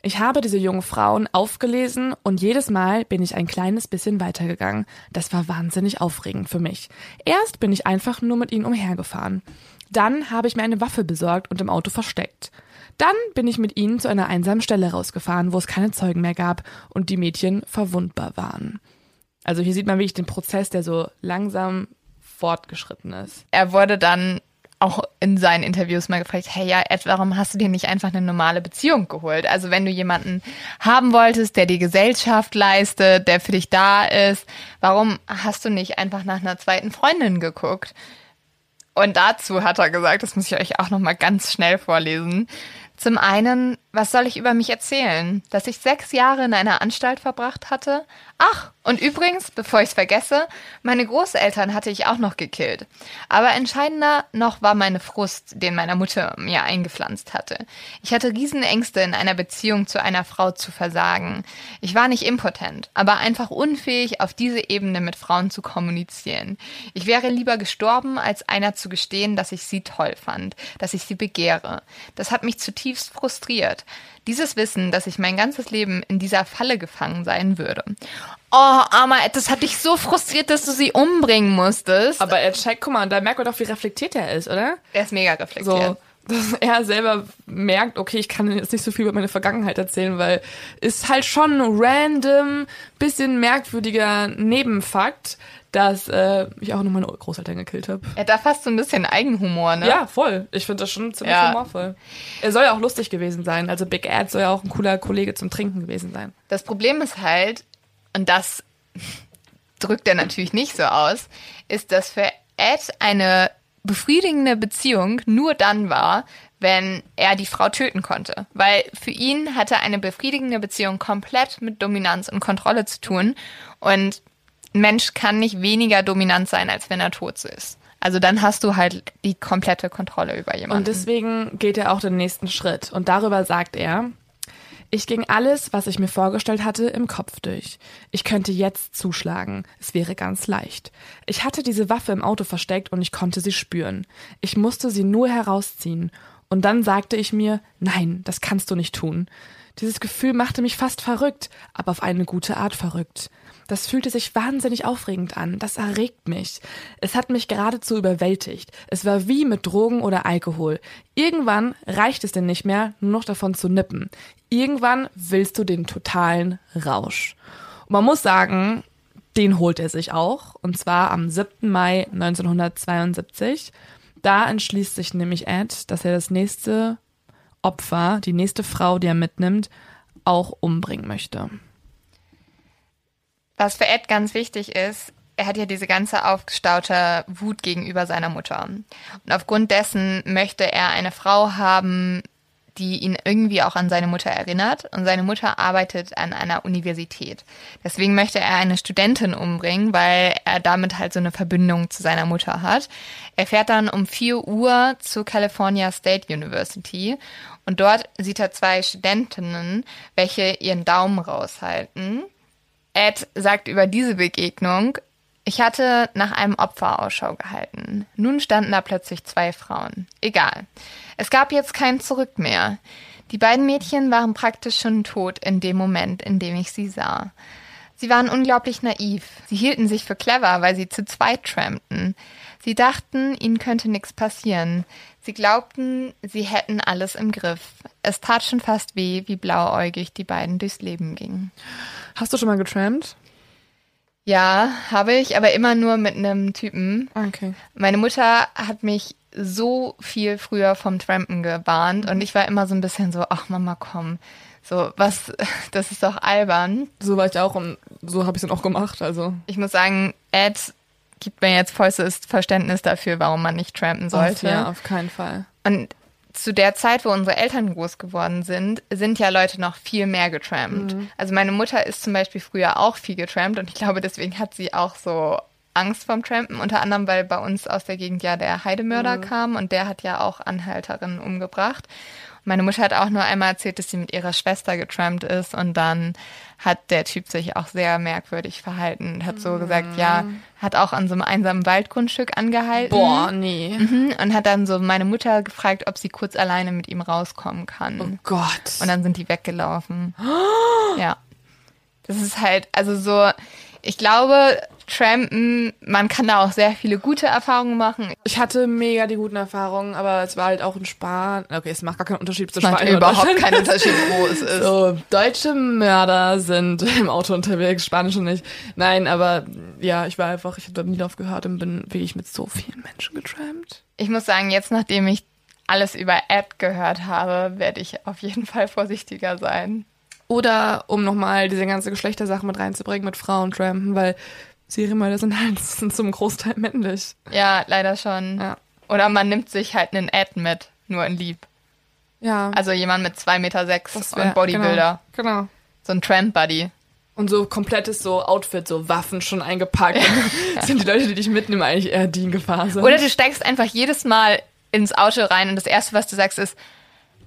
Ich habe diese jungen Frauen aufgelesen und jedes Mal bin ich ein kleines bisschen weitergegangen. Das war wahnsinnig aufregend für mich. Erst bin ich einfach nur mit ihnen umhergefahren. Dann habe ich mir eine Waffe besorgt und im Auto versteckt. Dann bin ich mit ihnen zu einer einsamen Stelle rausgefahren, wo es keine Zeugen mehr gab und die Mädchen verwundbar waren. Also hier sieht man wirklich den Prozess, der so langsam fortgeschritten ist. Er wurde dann auch in seinen Interviews mal gefragt, hey ja, Ed, warum hast du dir nicht einfach eine normale Beziehung geholt? Also wenn du jemanden haben wolltest, der die Gesellschaft leistet, der für dich da ist, warum hast du nicht einfach nach einer zweiten Freundin geguckt? Und dazu hat er gesagt, das muss ich euch auch noch mal ganz schnell vorlesen. Zum einen, was soll ich über mich erzählen? Dass ich sechs Jahre in einer Anstalt verbracht hatte? Ach, und übrigens, bevor ich es vergesse, meine Großeltern hatte ich auch noch gekillt. Aber entscheidender noch war meine Frust, den meine Mutter mir eingepflanzt hatte. Ich hatte Riesenängste, in einer Beziehung zu einer Frau zu versagen. Ich war nicht impotent, aber einfach unfähig, auf diese Ebene mit Frauen zu kommunizieren. Ich wäre lieber gestorben, als einer zu gestehen, dass ich sie toll fand, dass ich sie begehre. Das hat mich zutiefst frustriert. Dieses Wissen, dass ich mein ganzes Leben in dieser Falle gefangen sein würde. Oh, Arma, das hat dich so frustriert, dass du sie umbringen musstest. Aber er checkt, guck mal, da merkt man doch, wie reflektiert er ist, oder? er ist mega reflektiert. So, dass er selber merkt, okay, ich kann jetzt nicht so viel über meine Vergangenheit erzählen, weil ist halt schon ein random, bisschen merkwürdiger Nebenfakt, dass äh, ich auch noch meine Großeltern gekillt habe. Er hat da fast so ein bisschen Eigenhumor, ne? Ja, voll. Ich finde das schon ziemlich Ja. humorvoll. Er soll ja auch lustig gewesen sein. Also Big Ed soll ja auch ein cooler Kollege zum Trinken gewesen sein. Das Problem ist halt, und das drückt er natürlich nicht so aus, ist, dass für Ed eine befriedigende Beziehung nur dann war, wenn er die Frau töten konnte. Weil für ihn hatte eine befriedigende Beziehung komplett mit Dominanz und Kontrolle zu tun. Und Mensch kann nicht weniger dominant sein, als wenn er tot ist. Also dann hast du halt die komplette Kontrolle über jemanden. Und deswegen geht er auch den nächsten Schritt. Und darüber sagt er, ich ging alles, was ich mir vorgestellt hatte, im Kopf durch. Ich könnte jetzt zuschlagen. Es wäre ganz leicht. Ich hatte diese Waffe im Auto versteckt und ich konnte sie spüren. Ich musste sie nur herausziehen. Und dann sagte ich mir, nein, das kannst du nicht tun. Dieses Gefühl machte mich fast verrückt, aber auf eine gute Art verrückt. Das fühlte sich wahnsinnig aufregend an. Das erregt mich. Es hat mich geradezu überwältigt. Es war wie mit Drogen oder Alkohol. Irgendwann reicht es denn nicht mehr, nur noch davon zu nippen. Irgendwann willst du den totalen Rausch. Und man muss sagen, den holt er sich auch. Und zwar am 7. Mai 1972. Da entschließt sich nämlich Ed, dass er das nächste Opfer, die nächste Frau, die er mitnimmt, auch umbringen möchte. Was für Ed ganz wichtig ist, er hat ja diese ganze aufgestaute Wut gegenüber seiner Mutter. Und aufgrund dessen möchte er eine Frau haben, die ihn irgendwie auch an seine Mutter erinnert. Und seine Mutter arbeitet an einer Universität. Deswegen möchte er eine Studentin umbringen, weil er damit halt so eine Verbindung zu seiner Mutter hat. Er fährt dann um 4 Uhr zur California State University und dort sieht er zwei Studentinnen, welche ihren Daumen raushalten. Ed sagt über diese Begegnung, ich hatte nach einem Opfer Ausschau gehalten. Nun standen da plötzlich zwei Frauen. Egal. Es gab jetzt kein Zurück mehr. Die beiden Mädchen waren praktisch schon tot in dem Moment, in dem ich sie sah. Sie waren unglaublich naiv. Sie hielten sich für clever, weil sie zu zweit trampten. Sie dachten, ihnen könnte nichts passieren. Sie glaubten, sie hätten alles im Griff. Es tat schon fast weh, wie blauäugig die beiden durchs Leben gingen. Hast du schon mal getrampt? Ja, habe ich, aber immer nur mit einem Typen. Okay. Meine Mutter hat mich so viel früher vom Trampen gewarnt und ich war immer so ein bisschen so, ach Mama, komm. So, was, das ist doch albern. So war ich auch und so habe ich es dann auch gemacht. Also Ich muss sagen, Ed gibt mir jetzt vollstes Verständnis dafür, warum man nicht trampen sollte. Auf, ja, auf keinen Fall. Und zu der Zeit, wo unsere Eltern groß geworden sind, sind ja Leute noch viel mehr getrampt. Also meine Mutter ist zum Beispiel früher auch viel getrampt und ich glaube, deswegen hat sie auch so Angst vorm Trampen, unter anderem, weil bei uns aus der Gegend ja der Heidemörder kam und der hat ja auch Anhalterinnen umgebracht. Meine Mutter hat auch nur einmal erzählt, dass sie mit ihrer Schwester getrampt ist und dann hat der Typ sich auch sehr merkwürdig verhalten und hat so gesagt, ja, hat auch an so einem einsamen Waldgrundstück angehalten. Boah, nee. Mhm, und hat dann so meine Mutter gefragt, ob sie kurz alleine mit ihm rauskommen kann. Oh Gott. Und dann sind die weggelaufen. Ja. Das ist halt, also so, ich glaube, Trampen, man kann da auch sehr viele gute Erfahrungen machen. Ich hatte mega die guten Erfahrungen, aber es war halt auch in Spanien. Okay, es macht gar keinen Unterschied zu Es macht Spanien überhaupt keinen Unterschied, wo es ist. So, deutsche Mörder sind im Auto unterwegs, spanische nicht. Nein, aber ja, ich war einfach, ich habe nie drauf gehört und bin wirklich mit so vielen Menschen getrampt. Ich muss sagen, jetzt nachdem ich alles über Ed gehört habe, werde ich auf jeden Fall vorsichtiger sein. Oder um nochmal diese ganze Geschlechtersache mit reinzubringen mit Frauen trampen, weil Serienmörder sind halt sind zum Großteil männlich. Ja, leider schon. Ja. Oder man nimmt sich halt einen Ed mit, nur in lieb. Ja. Also jemand mit zwei Meter sechs wär- und Bodybuilder. Genau. genau. So ein Tramp-Buddy. Und so komplettes so Outfit, so Waffen schon eingepackt. Und sind die Leute, die dich mitnehmen, eigentlich eher die in Gefahr sind. Oder du steigst einfach jedes Mal ins Auto rein und das Erste, was du sagst, ist,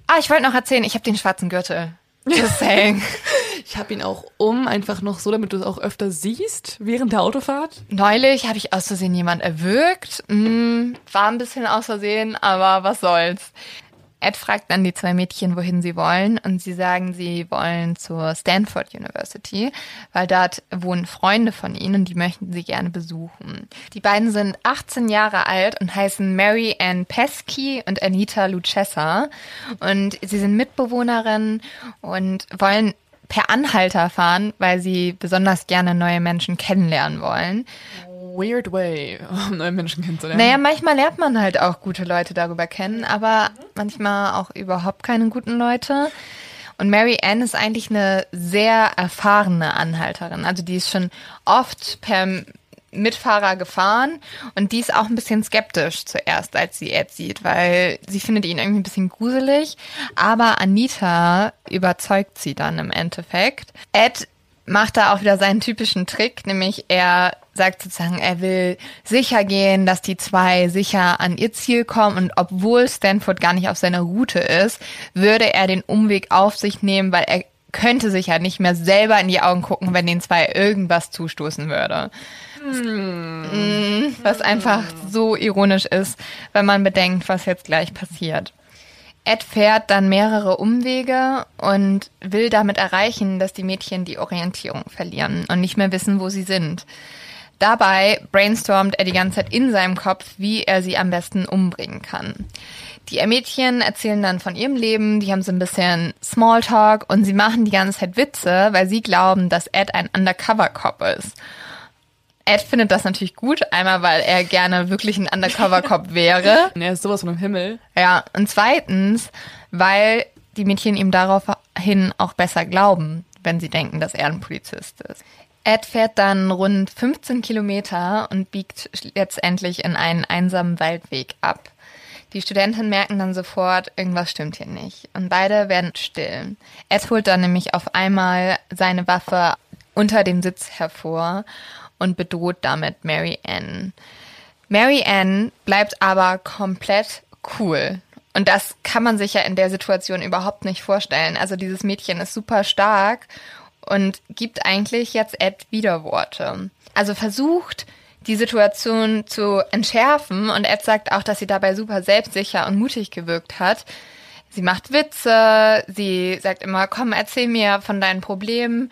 ah, ich wollte noch erzählen, ich habe den schwarzen Gürtel. Just saying. ich habe ihn auch um, einfach noch so, damit du es auch öfter siehst während der Autofahrt. Neulich habe ich aus Versehen jemand erwürgt. Hm, war ein bisschen aus Versehen, aber was soll's. Ed fragt dann die zwei Mädchen, wohin sie wollen, und sie sagen, sie wollen zur Stanford University, weil dort wohnen Freunde von ihnen und die möchten sie gerne besuchen. Die beiden sind 18 Jahre alt und heißen Mary Ann Pesky und Anita Lucchesa und sie sind Mitbewohnerinnen und wollen per Anhalter fahren, weil sie besonders gerne neue Menschen kennenlernen wollen. Weird way, um neue Menschen kennenzulernen. Naja, manchmal lernt man halt auch gute Leute darüber kennen, aber manchmal auch überhaupt keine guten Leute. Und Mary Ann ist eigentlich eine sehr erfahrene Anhalterin. Also die ist schon oft per Mitfahrer gefahren und die ist auch ein bisschen skeptisch zuerst, als sie Ed sieht, weil sie findet ihn irgendwie ein bisschen gruselig. Aber Anita überzeugt sie dann im Endeffekt. Ed macht da auch wieder seinen typischen Trick, nämlich er sagt sozusagen, er will sicher gehen, dass die zwei sicher an ihr Ziel kommen und obwohl Stanford gar nicht auf seiner Route ist, würde er den Umweg auf sich nehmen, weil er könnte sich ja nicht mehr selber in die Augen gucken, wenn den zwei irgendwas zustoßen würde. Mm, Was einfach so ironisch ist, wenn man bedenkt, was jetzt gleich passiert. Ed fährt dann mehrere Umwege und will damit erreichen, dass die Mädchen die Orientierung verlieren und nicht mehr wissen, wo sie sind. Dabei brainstormt er die ganze Zeit in seinem Kopf, wie er sie am besten umbringen kann. Die Mädchen erzählen dann von ihrem Leben, die haben so ein bisschen Smalltalk und sie machen die ganze Zeit Witze, weil sie glauben, dass Ed ein Undercover-Cop ist. Ed findet das natürlich gut, einmal weil er gerne wirklich ein Undercover-Cop wäre. Er ist sowas von im Himmel. Ja, und zweitens, weil die Mädchen ihm daraufhin auch besser glauben, wenn sie denken, dass er ein Polizist ist. Ed fährt dann rund 15 Kilometer und biegt letztendlich in einen einsamen Waldweg ab. Die Studenten merken dann sofort, irgendwas stimmt hier nicht. Und beide werden still. Ed holt dann nämlich auf einmal seine Waffe unter dem Sitz hervor und bedroht damit Mary Ann. Mary Ann bleibt aber komplett cool. Und das kann man sich ja in der Situation überhaupt nicht vorstellen. Also dieses Mädchen ist super stark und gibt eigentlich jetzt Ed Widerworte. Also versucht, die Situation zu entschärfen und Ed sagt auch, dass sie dabei super selbstsicher und mutig gewirkt hat. Sie macht Witze, sie sagt immer, komm, erzähl mir von deinen Problemen.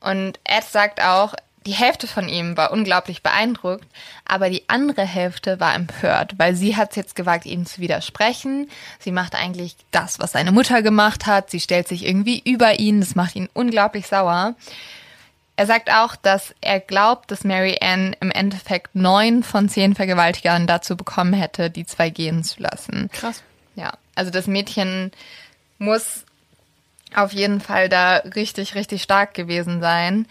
Und Ed sagt auch, die Hälfte von ihm war unglaublich beeindruckt, aber die andere Hälfte war empört, weil sie hat es jetzt gewagt, ihm zu widersprechen. Sie macht eigentlich das, was seine Mutter gemacht hat. Sie stellt sich irgendwie über ihn. Das macht ihn unglaublich sauer. Er sagt auch, dass er glaubt, dass Mary Ann im Endeffekt neun von zehn Vergewaltigern dazu bekommen hätte, die zwei gehen zu lassen. Krass. Ja, also das Mädchen muss auf jeden Fall da richtig, richtig stark gewesen sein.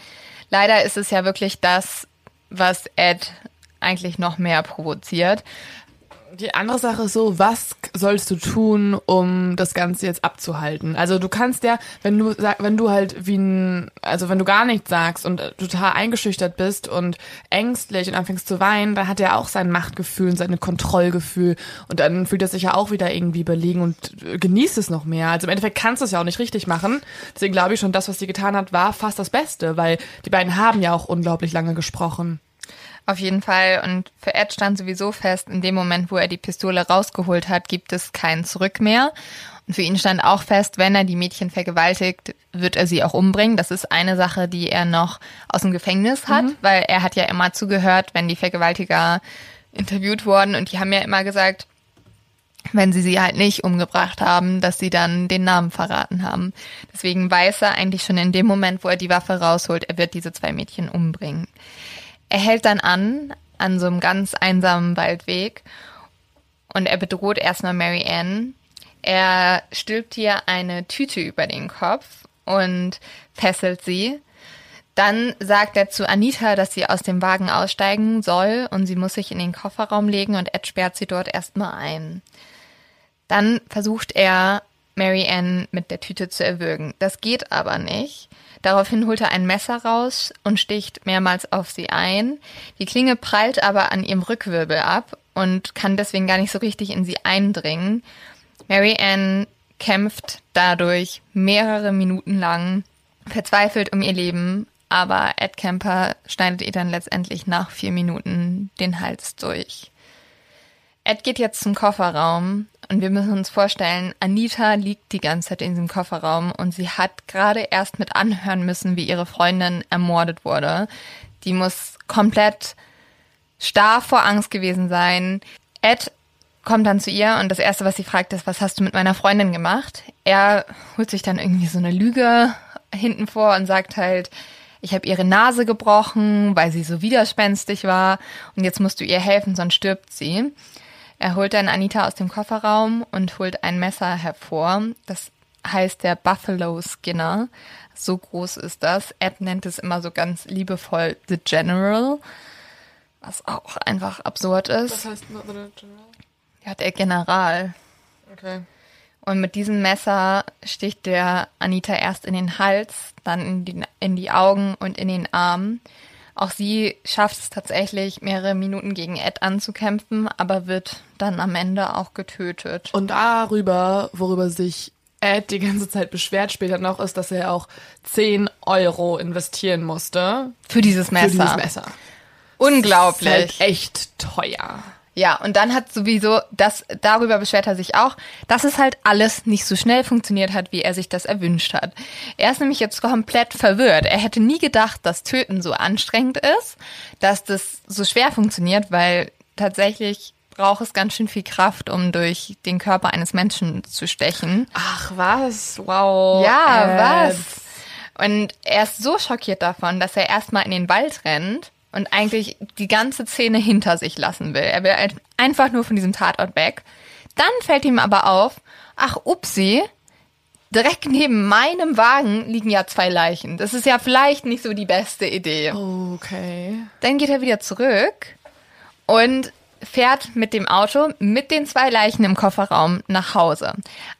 Leider ist es ja wirklich das, was Ed eigentlich noch mehr provoziert. Die andere Sache ist so, was sollst du tun, um das Ganze jetzt abzuhalten? Also du kannst ja, wenn du sag, wenn du halt wie ein, also wenn du gar nichts sagst und total eingeschüchtert bist und ängstlich und anfängst zu weinen, dann hat er auch sein Machtgefühl und sein Kontrollgefühl und dann fühlt er sich ja auch wieder irgendwie überlegen und genießt es noch mehr. Also im Endeffekt kannst du es ja auch nicht richtig machen. Deswegen glaube ich schon, das, was sie getan hat, war fast das Beste, weil die beiden haben ja auch unglaublich lange gesprochen. Auf jeden Fall. Und für Ed stand sowieso fest, in dem Moment, wo er die Pistole rausgeholt hat, gibt es kein Zurück mehr. Und für ihn stand auch fest, wenn er die Mädchen vergewaltigt, wird er sie auch umbringen. Das ist eine Sache, die er noch aus dem Gefängnis hat, mhm. weil er hat ja immer zugehört, wenn die Vergewaltiger interviewt wurden und die haben ja immer gesagt, wenn sie sie halt nicht umgebracht haben, dass sie dann den Namen verraten haben. Deswegen weiß er eigentlich schon in dem Moment, wo er die Waffe rausholt, er wird diese zwei Mädchen umbringen. Er hält dann an, an so einem ganz einsamen Waldweg und er bedroht erstmal Mary Ann. Er stülpt ihr eine Tüte über den Kopf und fesselt sie. Dann sagt er zu Anita, dass sie aus dem Wagen aussteigen soll und sie muss sich in den Kofferraum legen und Ed sperrt sie dort erstmal ein. Dann versucht er Mary Ann mit der Tüte zu erwürgen. Das geht aber nicht. Daraufhin holt er ein Messer raus und sticht mehrmals auf sie ein. Die Klinge prallt aber an ihrem Rückwirbel ab und kann deswegen gar nicht so richtig in sie eindringen. Mary Ann kämpft dadurch mehrere Minuten lang, verzweifelt um ihr Leben, aber Ed Kemper schneidet ihr dann letztendlich nach vier Minuten den Hals durch. Ed geht jetzt zum Kofferraum und wir müssen uns vorstellen, Anita liegt die ganze Zeit in diesem Kofferraum und sie hat gerade erst mit anhören müssen, wie ihre Freundin ermordet wurde. Die muss komplett starr vor Angst gewesen sein. Ed kommt dann zu ihr und das erste, was sie fragt, ist, was hast du mit meiner Freundin gemacht? Er holt sich dann irgendwie so eine Lüge hinten vor und sagt halt, ich habe ihre Nase gebrochen, weil sie so widerspenstig war und jetzt musst du ihr helfen, sonst stirbt sie. Er holt dann Anita aus dem Kofferraum und holt ein Messer hervor. Das heißt der Buffalo Skinner. So groß ist das. Ed nennt es immer so ganz liebevoll The General, was auch einfach absurd ist. Was heißt the General? Ja, der General. Okay. Und mit diesem Messer sticht der Anita erst in den Hals, dann in die, in die Augen und in den Arm. Auch sie schafft es tatsächlich, mehrere Minuten gegen Ed anzukämpfen, aber wird dann am Ende auch getötet. Und darüber, worüber sich Ed die ganze Zeit beschwert später noch, ist, dass er auch 10 Euro investieren musste Für dieses Messer. für dieses Messer. Unglaublich. Das ist halt echt teuer. Ja, und dann hat sowieso, das, darüber beschwert er sich auch, dass es halt alles nicht so schnell funktioniert hat, wie er sich das erwünscht hat. Er ist nämlich jetzt komplett verwirrt. Er hätte nie gedacht, dass Töten so anstrengend ist, dass das so schwer funktioniert, weil tatsächlich braucht es ganz schön viel Kraft, um durch den Körper eines Menschen zu stechen. Ach was, wow. Ja, Ed. was? Und er ist so schockiert davon, dass er erstmal in den Wald rennt und eigentlich die ganze Szene hinter sich lassen will. Er will ein- einfach nur von diesem Tatort weg. Dann fällt ihm aber auf, ach upsi, direkt neben meinem Wagen liegen ja zwei Leichen. Das ist ja vielleicht nicht so die beste Idee. Okay. Dann geht er wieder zurück und fährt mit dem Auto mit den zwei Leichen im Kofferraum nach Hause.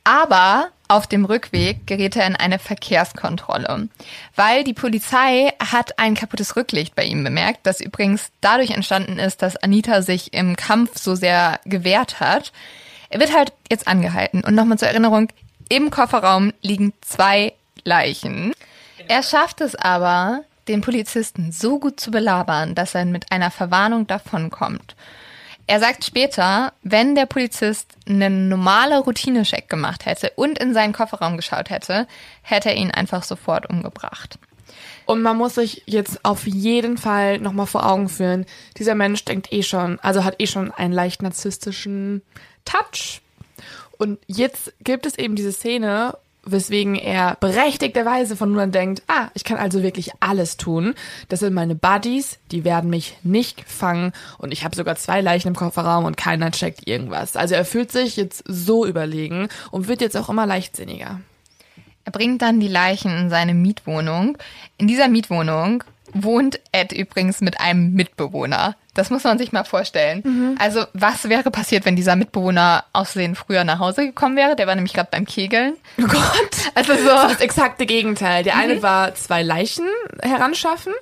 Aber auf dem Rückweg gerät er in eine Verkehrskontrolle, weil die Polizei hat ein kaputtes Rücklicht bei ihm bemerkt, das übrigens dadurch entstanden ist, dass Anita sich im Kampf so sehr gewehrt hat. Er wird halt jetzt angehalten und nochmal zur Erinnerung, im Kofferraum liegen zwei Leichen. Er schafft es aber, den Polizisten so gut zu belabern, dass er mit einer Verwarnung davonkommt. Er sagt später, wenn der Polizist einen normale Routinecheck gemacht hätte und in seinen Kofferraum geschaut hätte, hätte er ihn einfach sofort umgebracht. Und man muss sich jetzt auf jeden Fall nochmal vor Augen führen, dieser Mensch denkt eh schon, also hat eh schon einen leicht narzisstischen Touch. Und jetzt gibt es eben diese Szene, weswegen er berechtigterweise von nun an denkt, ah, ich kann also wirklich alles tun. Das sind meine Buddies, die werden mich nicht fangen und ich habe sogar zwei Leichen im Kofferraum und keiner checkt irgendwas. Also er fühlt sich jetzt so überlegen und wird jetzt auch immer leichtsinniger. Er bringt dann die Leichen in seine Mietwohnung. In dieser Mietwohnung wohnt Ed übrigens mit einem Mitbewohner. Das muss man sich mal vorstellen. Also, was wäre passiert, wenn dieser Mitbewohner aussehen früher nach Hause gekommen wäre? Der war nämlich gerade beim Kegeln. Oh Gott. Also so. Das exakte Gegenteil. Der eine war zwei Leichen heranschaffen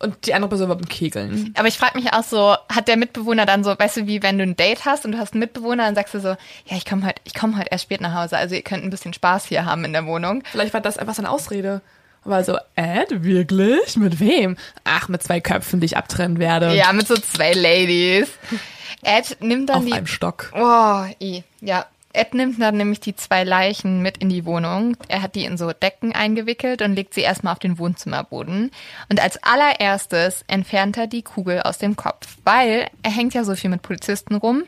und die andere Person war beim Kegeln. Aber ich frage mich auch so, hat der Mitbewohner dann so, weißt du, wie wenn du ein Date hast und du hast einen Mitbewohner, dann sagst du so, ja, ich komme heute, ich komme heute erst spät nach Hause, also ihr könnt ein bisschen Spaß hier haben in der Wohnung. Vielleicht war das einfach seine Ausrede. War so, Ed, wirklich? Mit wem? Ach, mit zwei Köpfen, die ich abtrennen werde. Ja, mit so zwei Ladies. Ed nimmt dann Auf die einem Stock. Oh, i. ja. Ed nimmt dann nämlich die zwei Leichen mit in die Wohnung. Er hat die in so Decken eingewickelt und legt sie erstmal auf den Wohnzimmerboden. Und als allererstes entfernt er die Kugel aus dem Kopf, weil er hängt ja so viel mit Polizisten rum.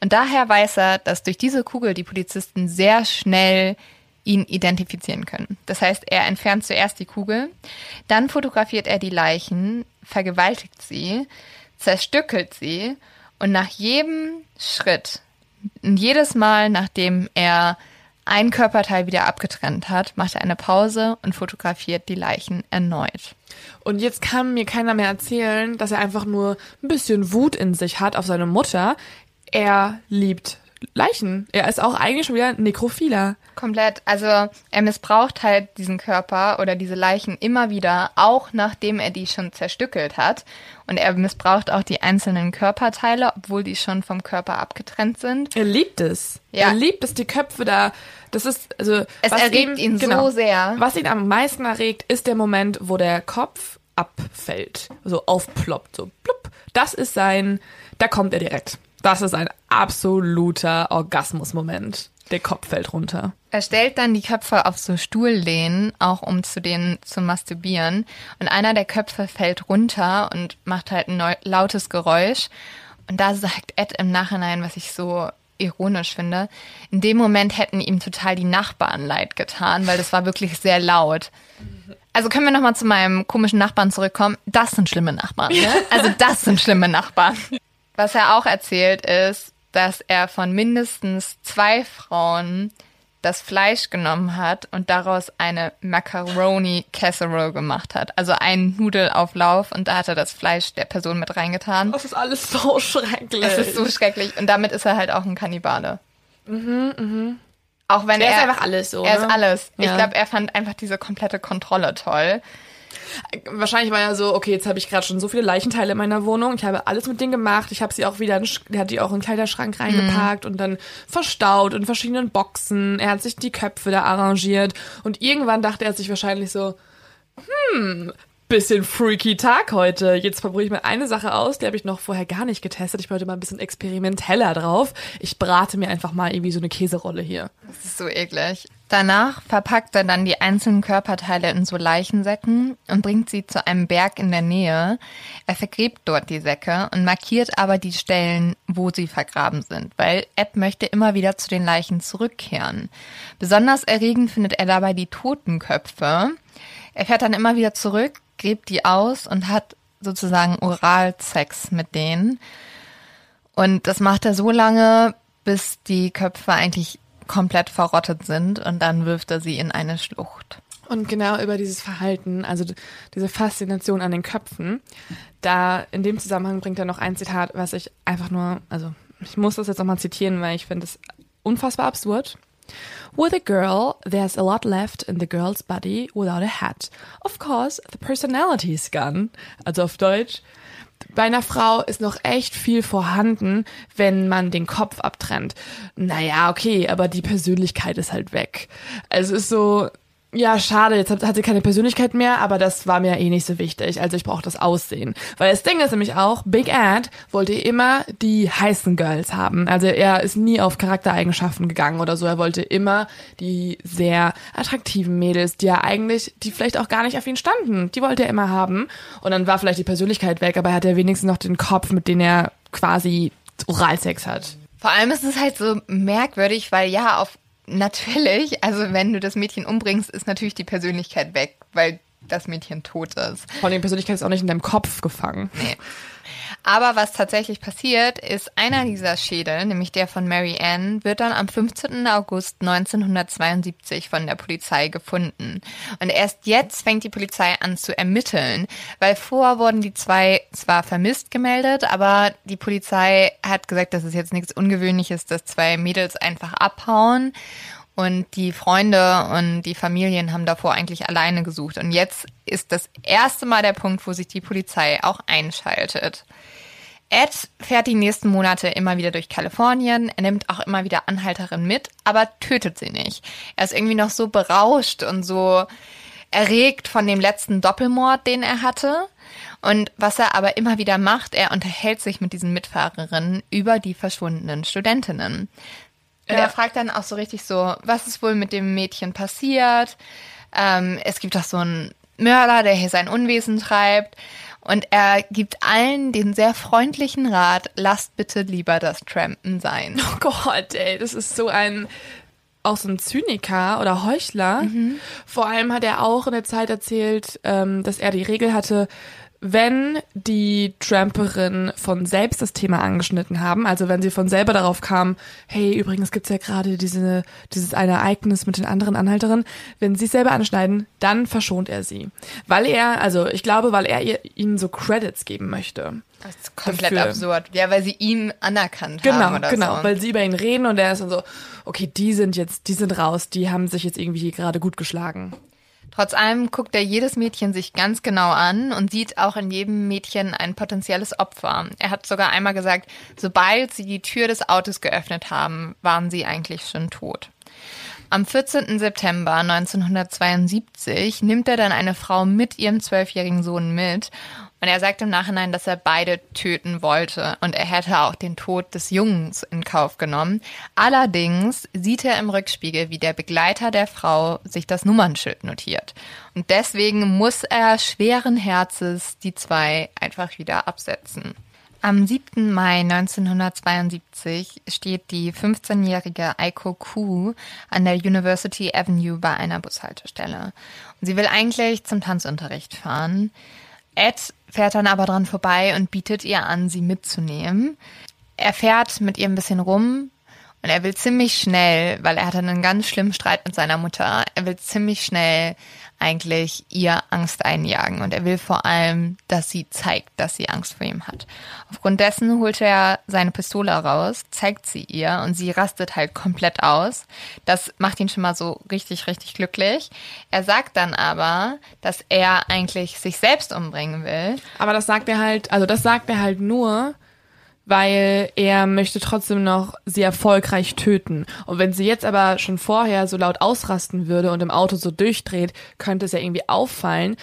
Und daher weiß er, dass durch diese Kugel die Polizisten sehr schnell ihn identifizieren können. Das heißt, er entfernt zuerst die Kugel, dann fotografiert er die Leichen, vergewaltigt sie, zerstückelt sie und nach jedem Schritt jedes Mal, nachdem er ein Körperteil wieder abgetrennt hat, macht er eine Pause und fotografiert die Leichen erneut. Und jetzt kann mir keiner mehr erzählen, dass er einfach nur ein bisschen Wut in sich hat auf seine Mutter. Er liebt Leichen. Er ist auch eigentlich schon wieder Nekrophiler. Komplett. Also er missbraucht halt diesen Körper oder diese Leichen immer wieder, auch nachdem er die schon zerstückelt hat. Und er missbraucht auch die einzelnen Körperteile, obwohl die schon vom Körper abgetrennt sind. Er liebt es. Ja. Er liebt es, die Köpfe da. Das ist, also. Es erregt ihn so sehr. Was ihn am meisten erregt, ist der Moment, wo der Kopf abfällt. So aufploppt, so plupp. Das ist sein, da kommt er direkt. Das ist ein absoluter Orgasmusmoment. Der Kopf fällt runter. Er stellt dann die Köpfe auf so Stuhllehnen, auch um zu denen zu masturbieren. Und einer der Köpfe fällt runter und macht halt ein lautes Geräusch. Und da sagt Ed im Nachhinein, was ich so ironisch finde, in dem Moment hätten ihm total die Nachbarn leid getan, weil das war wirklich sehr laut. Also können wir nochmal zu meinem komischen Nachbarn zurückkommen. Das sind schlimme Nachbarn, ne? Also das sind schlimme Nachbarn. Was er auch erzählt ist, dass er von mindestens zwei Frauen das Fleisch genommen hat und daraus eine Macaroni Casserole gemacht hat. Also einen Nudelauflauf und da hat er das Fleisch der Person mit reingetan. Das ist alles so schrecklich. Das ist so schrecklich. Und damit ist er halt auch ein Kannibale. Auch wenn Der er ist einfach alles so, Er ne? ist alles. Ich Ja. glaube, er fand einfach diese komplette Kontrolle toll. Wahrscheinlich war er so, okay, jetzt habe ich gerade schon so viele Leichenteile in meiner Wohnung. Ich habe alles mit denen gemacht. Ich habe sie auch wieder, in, er hat die auch in den Kleiderschrank reingepackt und dann verstaut in verschiedenen Boxen. Er hat sich die Köpfe da arrangiert und irgendwann dachte er sich wahrscheinlich so, hm, bisschen freaky Tag heute. Jetzt probiere ich mal eine Sache aus, die habe ich noch vorher gar nicht getestet. Ich bin heute mal ein bisschen experimenteller drauf. Ich brate mir einfach mal irgendwie so eine Käserolle hier. Das ist so eklig. Danach verpackt er dann die einzelnen Körperteile in so Leichensäcken und bringt sie zu einem Berg in der Nähe. Er vergräbt dort die Säcke und markiert aber die Stellen, wo sie vergraben sind, weil Ed möchte immer wieder zu den Leichen zurückkehren. Besonders erregend findet er dabei die Totenköpfe. Er fährt dann immer wieder zurück, gräbt die aus und hat sozusagen Oralsex mit denen. Und das macht er so lange, bis die Köpfe eigentlich komplett verrottet sind und dann wirft er sie in eine Schlucht. Und genau über dieses Verhalten, also diese Faszination an den Köpfen, da in dem Zusammenhang bringt er noch ein Zitat, was ich einfach nur, also ich muss das jetzt nochmal zitieren, weil ich finde es unfassbar absurd. With a girl, there's a lot left in the girl's body without a hat. Of course, the personality's gone. Also auf Deutsch. Bei einer Frau ist noch echt viel vorhanden, wenn man den Kopf abtrennt. Naja, okay, aber die Persönlichkeit ist halt weg. Also es ist so, ja, schade, jetzt hat, hat sie keine Persönlichkeit mehr, aber das war mir eh nicht so wichtig. Also ich brauche das Aussehen. Weil das Ding ist nämlich auch, Big Ed wollte immer die heißen Girls haben. Also er ist nie auf Charaktereigenschaften gegangen oder so. Er wollte immer die sehr attraktiven Mädels, die er eigentlich, die vielleicht auch gar nicht auf ihn standen. Die wollte er immer haben. Und dann war vielleicht die Persönlichkeit weg, aber er hat ja wenigstens noch den Kopf, mit dem er quasi Oralsex hat. Vor allem ist es halt so merkwürdig, weil ja, auf natürlich, also wenn du das Mädchen umbringst, ist natürlich die Persönlichkeit weg, weil das Mädchen tot ist. Von der Persönlichkeit ist auch nicht in deinem Kopf gefangen. Nee. Aber was tatsächlich passiert, ist einer dieser Schädel, nämlich der von Mary Ann, wird dann am 15. August 1972 von der Polizei gefunden. Und erst jetzt fängt die Polizei an zu ermitteln, weil vorher wurden die zwei zwar vermisst gemeldet, aber die Polizei hat gesagt, das ist jetzt nichts Ungewöhnliches, dass zwei Mädels einfach abhauen. Und die Freunde und die Familien haben davor eigentlich alleine gesucht. Und jetzt ist das erste Mal der Punkt, wo sich die Polizei auch einschaltet. Ed fährt die nächsten Monate immer wieder durch Kalifornien. Er nimmt auch immer wieder Anhalterinnen mit, aber tötet sie nicht. Er ist irgendwie noch so berauscht und so erregt von dem letzten Doppelmord, den er hatte. Und was er aber immer wieder macht, er unterhält sich mit diesen Mitfahrerinnen über die verschwundenen Studentinnen. Und Ja. er fragt dann auch so richtig so, was ist wohl mit dem Mädchen passiert? Ähm, es gibt doch so einen Mörder, der hier sein Unwesen treibt. Und er gibt allen den sehr freundlichen Rat, lasst bitte lieber das Trampen sein. Oh Gott, ey, das ist so ein auch so ein Zyniker oder Heuchler. Vor allem hat er auch in der Zeit erzählt, ähm, dass er die Regel hatte, wenn die Tramperin von selbst das Thema angeschnitten haben, also wenn sie von selber darauf kam, hey, übrigens gibt's ja gerade diese, dieses eine Ereignis mit den anderen Anhalterinnen, wenn sie es selber anschneiden, dann verschont er sie. Weil er, also ich glaube, weil er ihr, ihnen so Credits geben möchte. Das ist komplett Dafür. absurd. Ja, weil sie ihn anerkannt Genau, haben oder genau, so. weil sie über ihn reden und er ist dann so, okay, die sind jetzt, die sind raus, die haben sich jetzt irgendwie gerade gut geschlagen. Trotz allem guckt er jedes Mädchen sich ganz genau an und sieht auch in jedem Mädchen ein potenzielles Opfer. Er hat sogar einmal gesagt, sobald sie die Tür des Autos geöffnet haben, waren sie eigentlich schon tot. Am 14. September 1972 nimmt er dann eine Frau mit ihrem zwölfjährigen Sohn mit und er sagt im Nachhinein, dass er beide töten wollte und er hätte auch den Tod des Jungs in Kauf genommen. Allerdings sieht er im Rückspiegel, wie der Begleiter der Frau sich das Nummernschild notiert. Und deswegen muss er schweren Herzens die zwei einfach wieder absetzen. Am 7. Mai 1972 steht die 15-jährige Aiko Ku an der University Avenue bei einer Bushaltestelle. Und sie will eigentlich zum Tanzunterricht fahren. Ed fährt dann aber dran vorbei und bietet ihr an, sie mitzunehmen. Er fährt mit ihr ein bisschen rum und er will ziemlich schnell, weil er hatte einen ganz schlimmen Streit mit seiner Mutter, er will ziemlich schnell eigentlich ihr Angst einjagen und er will vor allem, dass sie zeigt, dass sie Angst vor ihm hat. Aufgrund dessen holt er seine Pistole raus, zeigt sie ihr und sie rastet halt komplett aus. Das macht ihn schon mal so richtig, richtig glücklich. Er sagt dann aber, dass er eigentlich sich selbst umbringen will. Aber das sagt er halt, also das sagt er halt nur, weil er möchte trotzdem noch sie erfolgreich töten. Und wenn sie jetzt aber schon vorher so laut ausrasten würde und im Auto so durchdreht, könnte es ja irgendwie auffallen,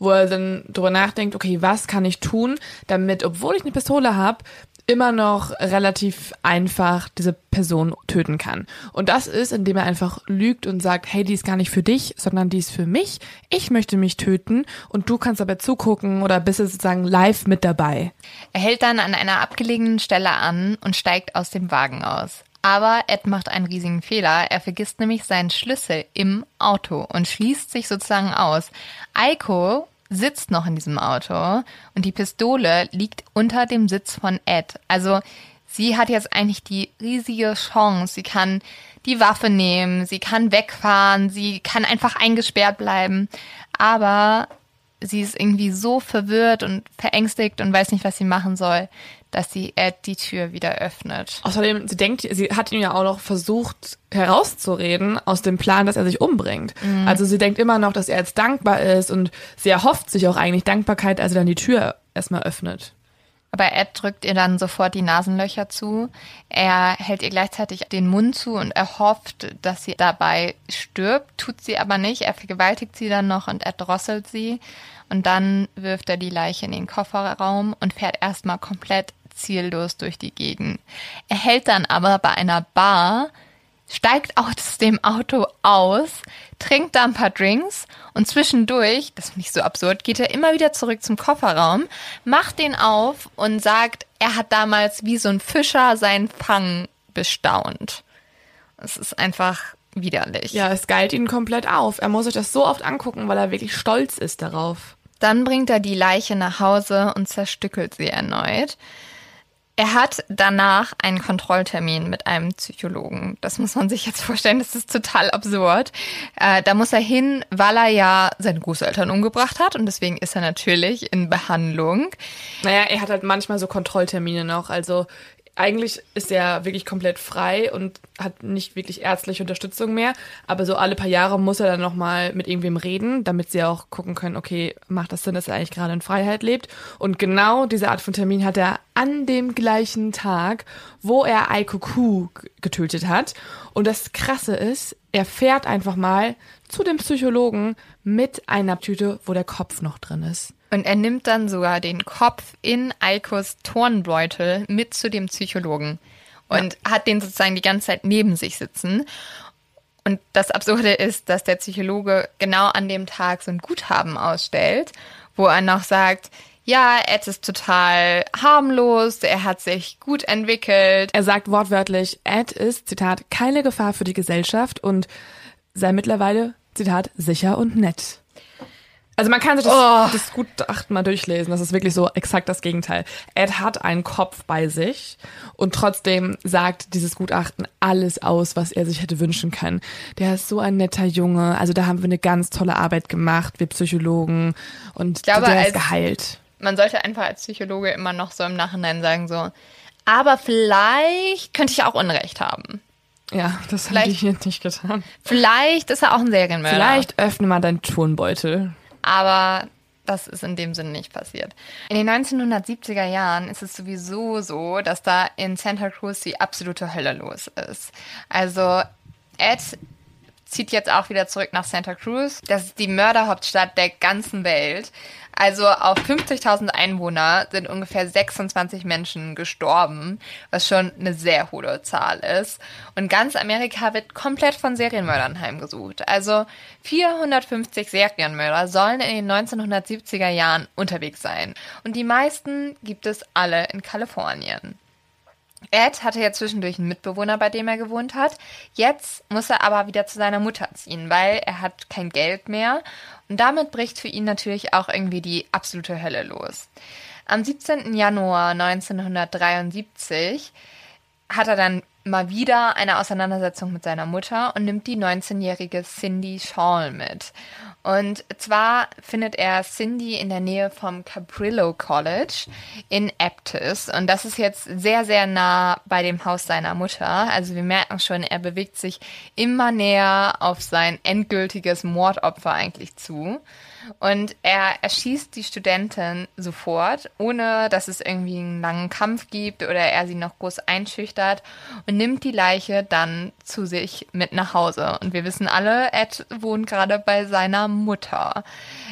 wo er dann drüber nachdenkt, okay, was kann ich tun, damit, obwohl ich eine Pistole habe, immer noch relativ einfach diese Person töten kann. Und das ist, indem er einfach lügt und sagt, hey, die ist gar nicht für dich, sondern die ist für mich. Ich möchte mich töten und du kannst dabei zugucken oder bist sozusagen live mit dabei. Er hält dann an einer abgelegenen Stelle an und steigt aus dem Wagen aus. Aber Ed macht einen riesigen Fehler. Er vergisst nämlich seinen Schlüssel im Auto und schließt sich sozusagen aus. Aiko sitzt noch in diesem Auto und die Pistole liegt unter dem Sitz von Ed. Also sie hat jetzt eigentlich die riesige Chance. Sie kann die Waffe nehmen, sie kann wegfahren, sie kann einfach eingesperrt bleiben. Aber sie ist irgendwie so verwirrt und verängstigt und weiß nicht, was sie machen soll, dass sie Ed die Tür wieder öffnet. Außerdem, sie denkt, sie hat ihn ja auch noch versucht herauszureden aus dem Plan, dass er sich umbringt. Also sie denkt immer noch, dass er jetzt dankbar ist und sie erhofft sich auch eigentlich Dankbarkeit, als er dann die Tür erstmal öffnet. Aber Ed drückt ihr dann sofort die Nasenlöcher zu. Er hält ihr gleichzeitig den Mund zu und er hofft, dass sie dabei stirbt. Tut sie aber nicht. Er vergewaltigt sie dann noch und erdrosselt sie. Und dann wirft er die Leiche in den Kofferraum und fährt erstmal komplett ziellos durch die Gegend. Er hält dann aber bei einer Bar, steigt aus dem Auto aus, trinkt da ein paar Drinks und zwischendurch, das finde ich so absurd, geht er immer wieder zurück zum Kofferraum, macht den auf und sagt, er hat damals wie so ein Fischer seinen Fang bestaunt. Es ist einfach widerlich. Ja, es geilt ihn komplett auf. Er muss sich das so oft angucken, weil er wirklich stolz ist darauf. Dann bringt er die Leiche nach Hause und zerstückelt sie erneut. Er hat danach einen Kontrolltermin mit einem Psychologen. Das muss man sich jetzt vorstellen, das ist total absurd. Äh, da muss er hin, weil er ja seine Großeltern umgebracht hat und deswegen ist er natürlich in Behandlung. Naja, er hat halt manchmal so Kontrolltermine noch. Also eigentlich ist er wirklich komplett frei und hat nicht wirklich ärztliche Unterstützung mehr. Aber so alle paar Jahre muss er dann nochmal mit irgendwem reden, damit sie auch gucken können, okay, macht das Sinn, dass er eigentlich gerade in Freiheit lebt? Und genau diese Art von Termin hat er an dem gleichen Tag, wo er Aiko Ku getötet hat. Und das Krasse ist, er fährt einfach mal zu dem Psychologen mit einer Tüte, wo der Kopf noch drin ist. Und er nimmt dann sogar den Kopf in Eikos Turnbeutel mit zu dem Psychologen und hat den sozusagen die ganze Zeit neben sich sitzen. Und das Absurde ist, dass der Psychologe genau an dem Tag so ein Guthaben ausstellt, wo er noch sagt, ja, Ed ist total harmlos, er hat sich gut entwickelt. Er sagt wortwörtlich, Ed ist, Zitat, keine Gefahr für die Gesellschaft und sei mittlerweile, Zitat, sicher und nett. Also man kann sich das, Oh. das Gutachten mal durchlesen. Das ist wirklich so exakt das Gegenteil. Ed hat einen Kopf bei sich und trotzdem sagt dieses Gutachten alles aus, was er sich hätte wünschen können. Der ist so ein netter Junge. Also da haben wir eine ganz tolle Arbeit gemacht, wir Psychologen. Und glaube, der ist als- geheilt. Man sollte einfach als Psychologe immer noch so im Nachhinein sagen, so, aber vielleicht könnte ich auch Unrecht haben. Ja, das Vielleicht- die hier nicht getan. Vielleicht ist er auch ein Serienmörder. Vielleicht öffne mal deinen Turnbeutel. Aber das ist in dem Sinne nicht passiert. In den 1970er Jahren ist es sowieso so, dass da in Santa Cruz die absolute Hölle los ist. Also Ed zieht jetzt auch wieder zurück nach Santa Cruz. Das ist die Mörderhauptstadt der ganzen Welt. Also auf 50.000 Einwohner sind ungefähr 26 Menschen gestorben, was schon eine sehr hohe Zahl ist. Und ganz Amerika wird komplett von Serienmördern heimgesucht. Also 450 Serienmörder sollen in den 1970er Jahren unterwegs sein. Und die meisten gibt es alle in Kalifornien. Ed hatte ja zwischendurch einen Mitbewohner, bei dem er gewohnt hat. Jetzt muss er aber wieder zu seiner Mutter ziehen, weil er hat kein Geld mehr. Und damit bricht für ihn natürlich auch irgendwie die absolute Hölle los. Am 17. Januar 1973 hat er dann mal wieder eine Auseinandersetzung mit seiner Mutter und nimmt die 19-jährige Cindy Shaw mit. Und zwar findet er Cindy in der Nähe vom Cabrillo College in Aptis. Und das ist jetzt sehr, sehr nah bei dem Haus seiner Mutter. Also wir merken schon, er bewegt sich immer näher auf sein endgültiges Mordopfer eigentlich zu. Und er erschießt die Studentin sofort, ohne dass es irgendwie einen langen Kampf gibt oder er sie noch groß einschüchtert und nimmt die Leiche dann zu sich mit nach Hause. Und wir wissen alle, Ed wohnt gerade bei seiner Mutter.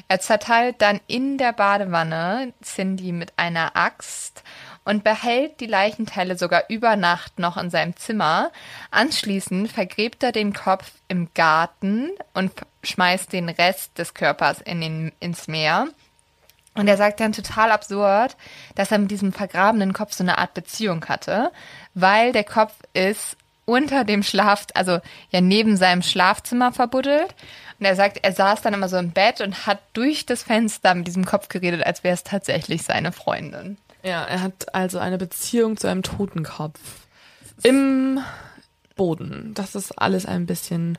Er zerteilt dann in der Badewanne Cindy mit einer Axt und behält die Leichenteile sogar über Nacht noch in seinem Zimmer. Anschließend vergräbt er den Kopf im Garten und schmeißt den Rest des Körpers in den, ins Meer. Und er sagt dann total absurd, dass er mit diesem vergrabenen Kopf so eine Art Beziehung hatte, weil der Kopf ist unter dem Schlaf, also ja neben seinem Schlafzimmer verbuddelt. Und er sagt, er saß dann immer so im Bett und hat durch das Fenster mit diesem Kopf geredet, als wäre es tatsächlich seine Freundin. Ja, er hat also eine Beziehung zu einem Totenkopf. Im Boden. Das ist alles ein bisschen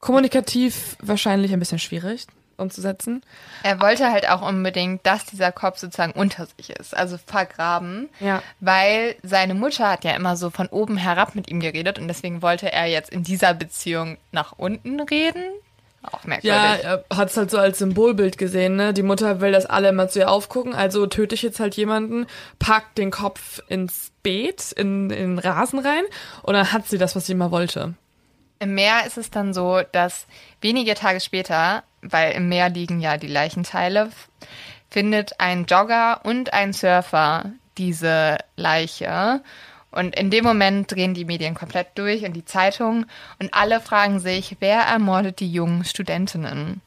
kommunikativ wahrscheinlich ein bisschen schwierig umzusetzen. Er wollte halt auch unbedingt, dass dieser Kopf sozusagen unter sich ist, also vergraben, Ja. weil seine Mutter hat ja immer so von oben herab mit ihm geredet und deswegen wollte er jetzt in dieser Beziehung nach unten reden. Auch merkwürdig. Ja, er hat es halt so als Symbolbild gesehen, ne? Die Mutter will, dass alle immer zu ihr aufgucken, also töte ich jetzt halt jemanden, pack den Kopf ins Beet, in, in den Rasen rein und dann hat sie das, was sie immer wollte. Im Meer ist es dann so, dass wenige Tage später, weil im Meer liegen ja die Leichenteile, findet ein Jogger und ein Surfer diese Leiche. Und in dem Moment drehen die Medien komplett durch und die Zeitung und alle fragen sich, wer ermordet die jungen Studentinnen?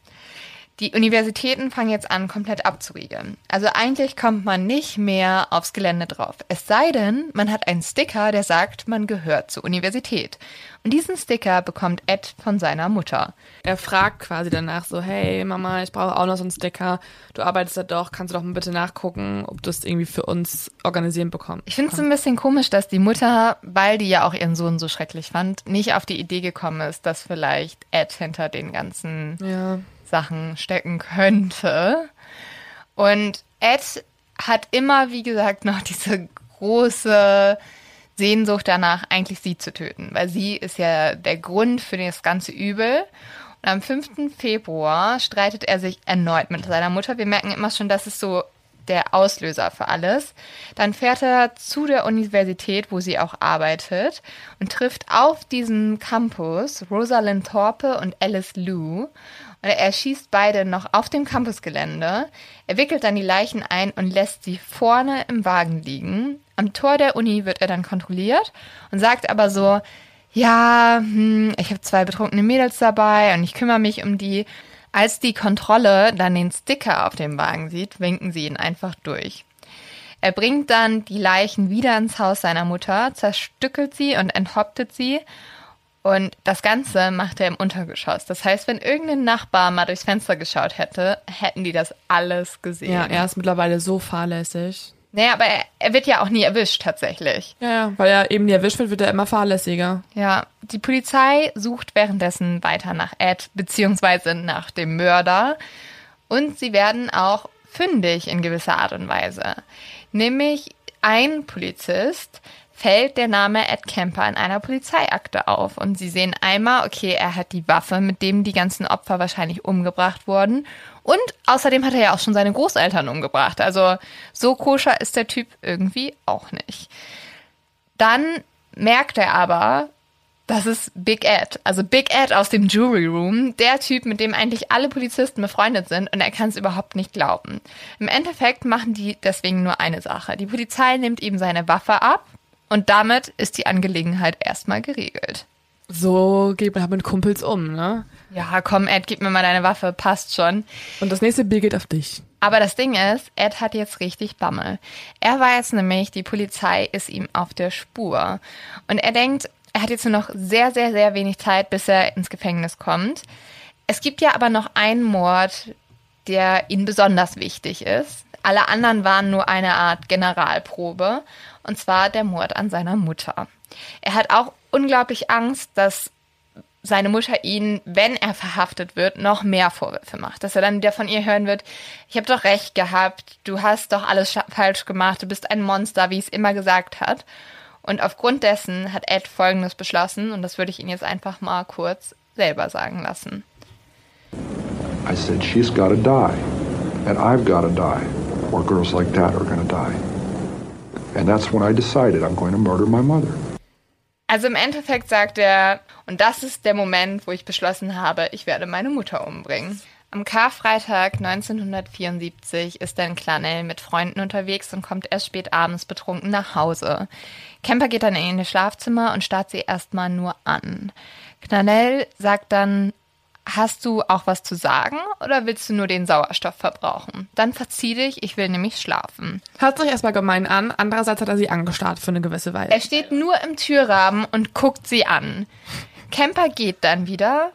Die Universitäten fangen jetzt an, komplett abzuriegeln. Also eigentlich kommt man nicht mehr aufs Gelände drauf. Es sei denn, man hat einen Sticker, der sagt, man gehört zur Universität. Und diesen Sticker bekommt Ed von seiner Mutter. Er fragt quasi danach so, hey Mama, ich brauche auch noch so einen Sticker. Du arbeitest da doch, kannst du doch mal bitte nachgucken, ob du es irgendwie für uns organisieren bekommst. Ich finde es ein bisschen komisch, dass die Mutter, weil die ja auch ihren Sohn so schrecklich fand, nicht auf die Idee gekommen ist, dass vielleicht Ed hinter den ganzen Ja. Sachen stecken könnte. Und Ed hat immer, wie gesagt, noch diese große Sehnsucht danach, eigentlich sie zu töten, weil sie ist ja der Grund für das ganze Übel. Und am 5. Februar streitet er sich erneut mit seiner Mutter. Wir merken immer schon, das ist so der Auslöser für alles. Dann fährt er zu der Universität, wo sie auch arbeitet und trifft auf diesem Campus Rosalind Thorpe und Alice Lou. Und er erschießt beide noch auf dem Campusgelände. Er wickelt dann die Leichen ein und lässt sie vorne im Wagen liegen. Am Tor der Uni wird er dann kontrolliert und sagt aber so, ja, hm, ich habe zwei betrunkene Mädels dabei und ich kümmere mich um die. Als die Kontrolle dann den Sticker auf dem Wagen sieht, winken sie ihn einfach durch. Er bringt dann die Leichen wieder ins Haus seiner Mutter, zerstückelt sie und enthauptet sie. Und das Ganze macht er im Untergeschoss. Das heißt, wenn irgendein Nachbar mal durchs Fenster geschaut hätte, hätten die das alles gesehen. Ja, er ist mittlerweile so fahrlässig. Naja, aber er, er wird ja auch nie erwischt tatsächlich. Ja, ja, weil er eben nie erwischt wird, wird er immer fahrlässiger. Ja, die Polizei sucht währenddessen weiter nach Ed beziehungsweise nach dem Mörder und sie werden auch fündig in gewisser Art und Weise. Nämlich ein Polizist fällt der Name Ed Kemper in einer Polizeiakte auf und sie sehen einmal, okay, er hat die Waffe, mit dem die ganzen Opfer wahrscheinlich umgebracht wurden und außerdem hat er ja auch schon seine Großeltern umgebracht. Also so koscher ist der Typ irgendwie auch nicht. Dann merkt er aber, das ist Big Ed. Also Big Ed aus dem Jury Room. Der Typ, mit dem eigentlich alle Polizisten befreundet sind und er kann es überhaupt nicht glauben. Im Endeffekt machen die deswegen nur eine Sache. Die Polizei nimmt ihm seine Waffe ab und damit ist die Angelegenheit erstmal geregelt. So geht man halt mit Kumpels um, ne? Ja, komm, Ed, gib mir mal deine Waffe, passt schon. Und das nächste Bier geht auf dich. Aber das Ding ist, Ed hat jetzt richtig Bammel. Er weiß nämlich, die Polizei ist ihm auf der Spur. Und er denkt, er hat jetzt nur noch sehr, sehr, sehr wenig Zeit, bis er ins Gefängnis kommt. Es gibt ja aber noch einen Mord, der ihm besonders wichtig ist. Alle anderen waren nur eine Art Generalprobe. Und zwar der Mord an seiner Mutter. Er hat auch unglaublich Angst, dass seine Mutter ihn, wenn er verhaftet wird, noch mehr Vorwürfe macht. Dass er dann wieder von ihr hören wird, ich habe doch recht gehabt, du hast doch alles falsch gemacht, du bist ein Monster, wie es immer gesagt hat. Und aufgrund dessen hat Ed Folgendes beschlossen, und das würde ich ihn jetzt einfach mal kurz selber sagen lassen. I said, she's got to die, and I've got to die, or girls like that are to die. And that's when I decided I'm going to murder my mother. Also im Endeffekt sagt er, und das ist der Moment, wo ich beschlossen habe, ich werde meine Mutter umbringen. Am Karfreitag 1974 ist dann Clarnell mit Freunden unterwegs und kommt erst spät abends betrunken nach Hause. Kemper geht dann in ihr Schlafzimmer und starrt sie erstmal nur an. Clarnell sagt dann, Hast du auch was zu sagen oder willst du nur den Sauerstoff verbrauchen? Dann verzieh dich, ich will nämlich schlafen. Hört sich erstmal gemein an, andererseits hat er sie angestarrt für eine gewisse Weile. Er steht nur im Türrahmen und guckt sie an. Kemper geht dann wieder,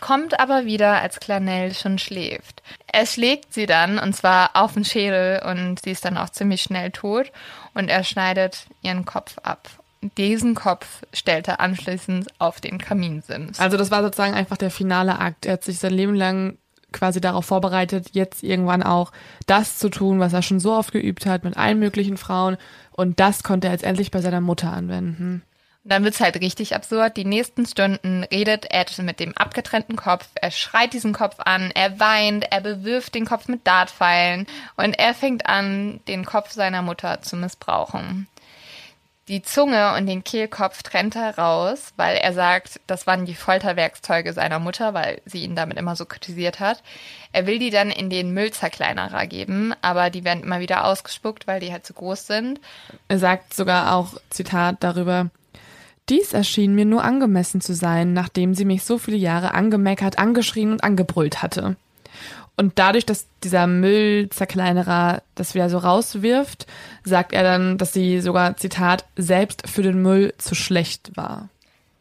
kommt aber wieder, als Clarnell schon schläft. Er schlägt sie dann, und zwar auf den Schädel, und sie ist dann auch ziemlich schnell tot, und er schneidet ihren Kopf ab. Diesen Kopf stellt er anschließend auf den Kaminsims. Also das war sozusagen einfach der finale Akt. Er hat sich sein Leben lang quasi darauf vorbereitet, jetzt irgendwann auch das zu tun, was er schon so oft geübt hat mit allen möglichen Frauen. Und das konnte er jetzt endlich bei seiner Mutter anwenden. Und dann wird's halt richtig absurd. Die nächsten Stunden redet Ed mit dem abgetrennten Kopf. Er schreit diesen Kopf an, er weint, er bewirft den Kopf mit Dartpfeilen und er fängt an, den Kopf seiner Mutter zu missbrauchen. Die Zunge und den Kehlkopf trennt er raus, weil er sagt, das waren die Folterwerkzeuge seiner Mutter, weil sie ihn damit immer so kritisiert hat. Er will die dann in den Müllzerkleinerer geben, aber die werden immer wieder ausgespuckt, weil die halt zu groß sind. Er sagt sogar auch, Zitat darüber, dies erschien mir nur angemessen zu sein, nachdem sie mich so viele Jahre angemeckert, angeschrien und angebrüllt hatte. Und dadurch, dass dieser Müllzerkleinerer das wieder so rauswirft, sagt er dann, dass sie sogar, Zitat, selbst für den Müll zu schlecht war.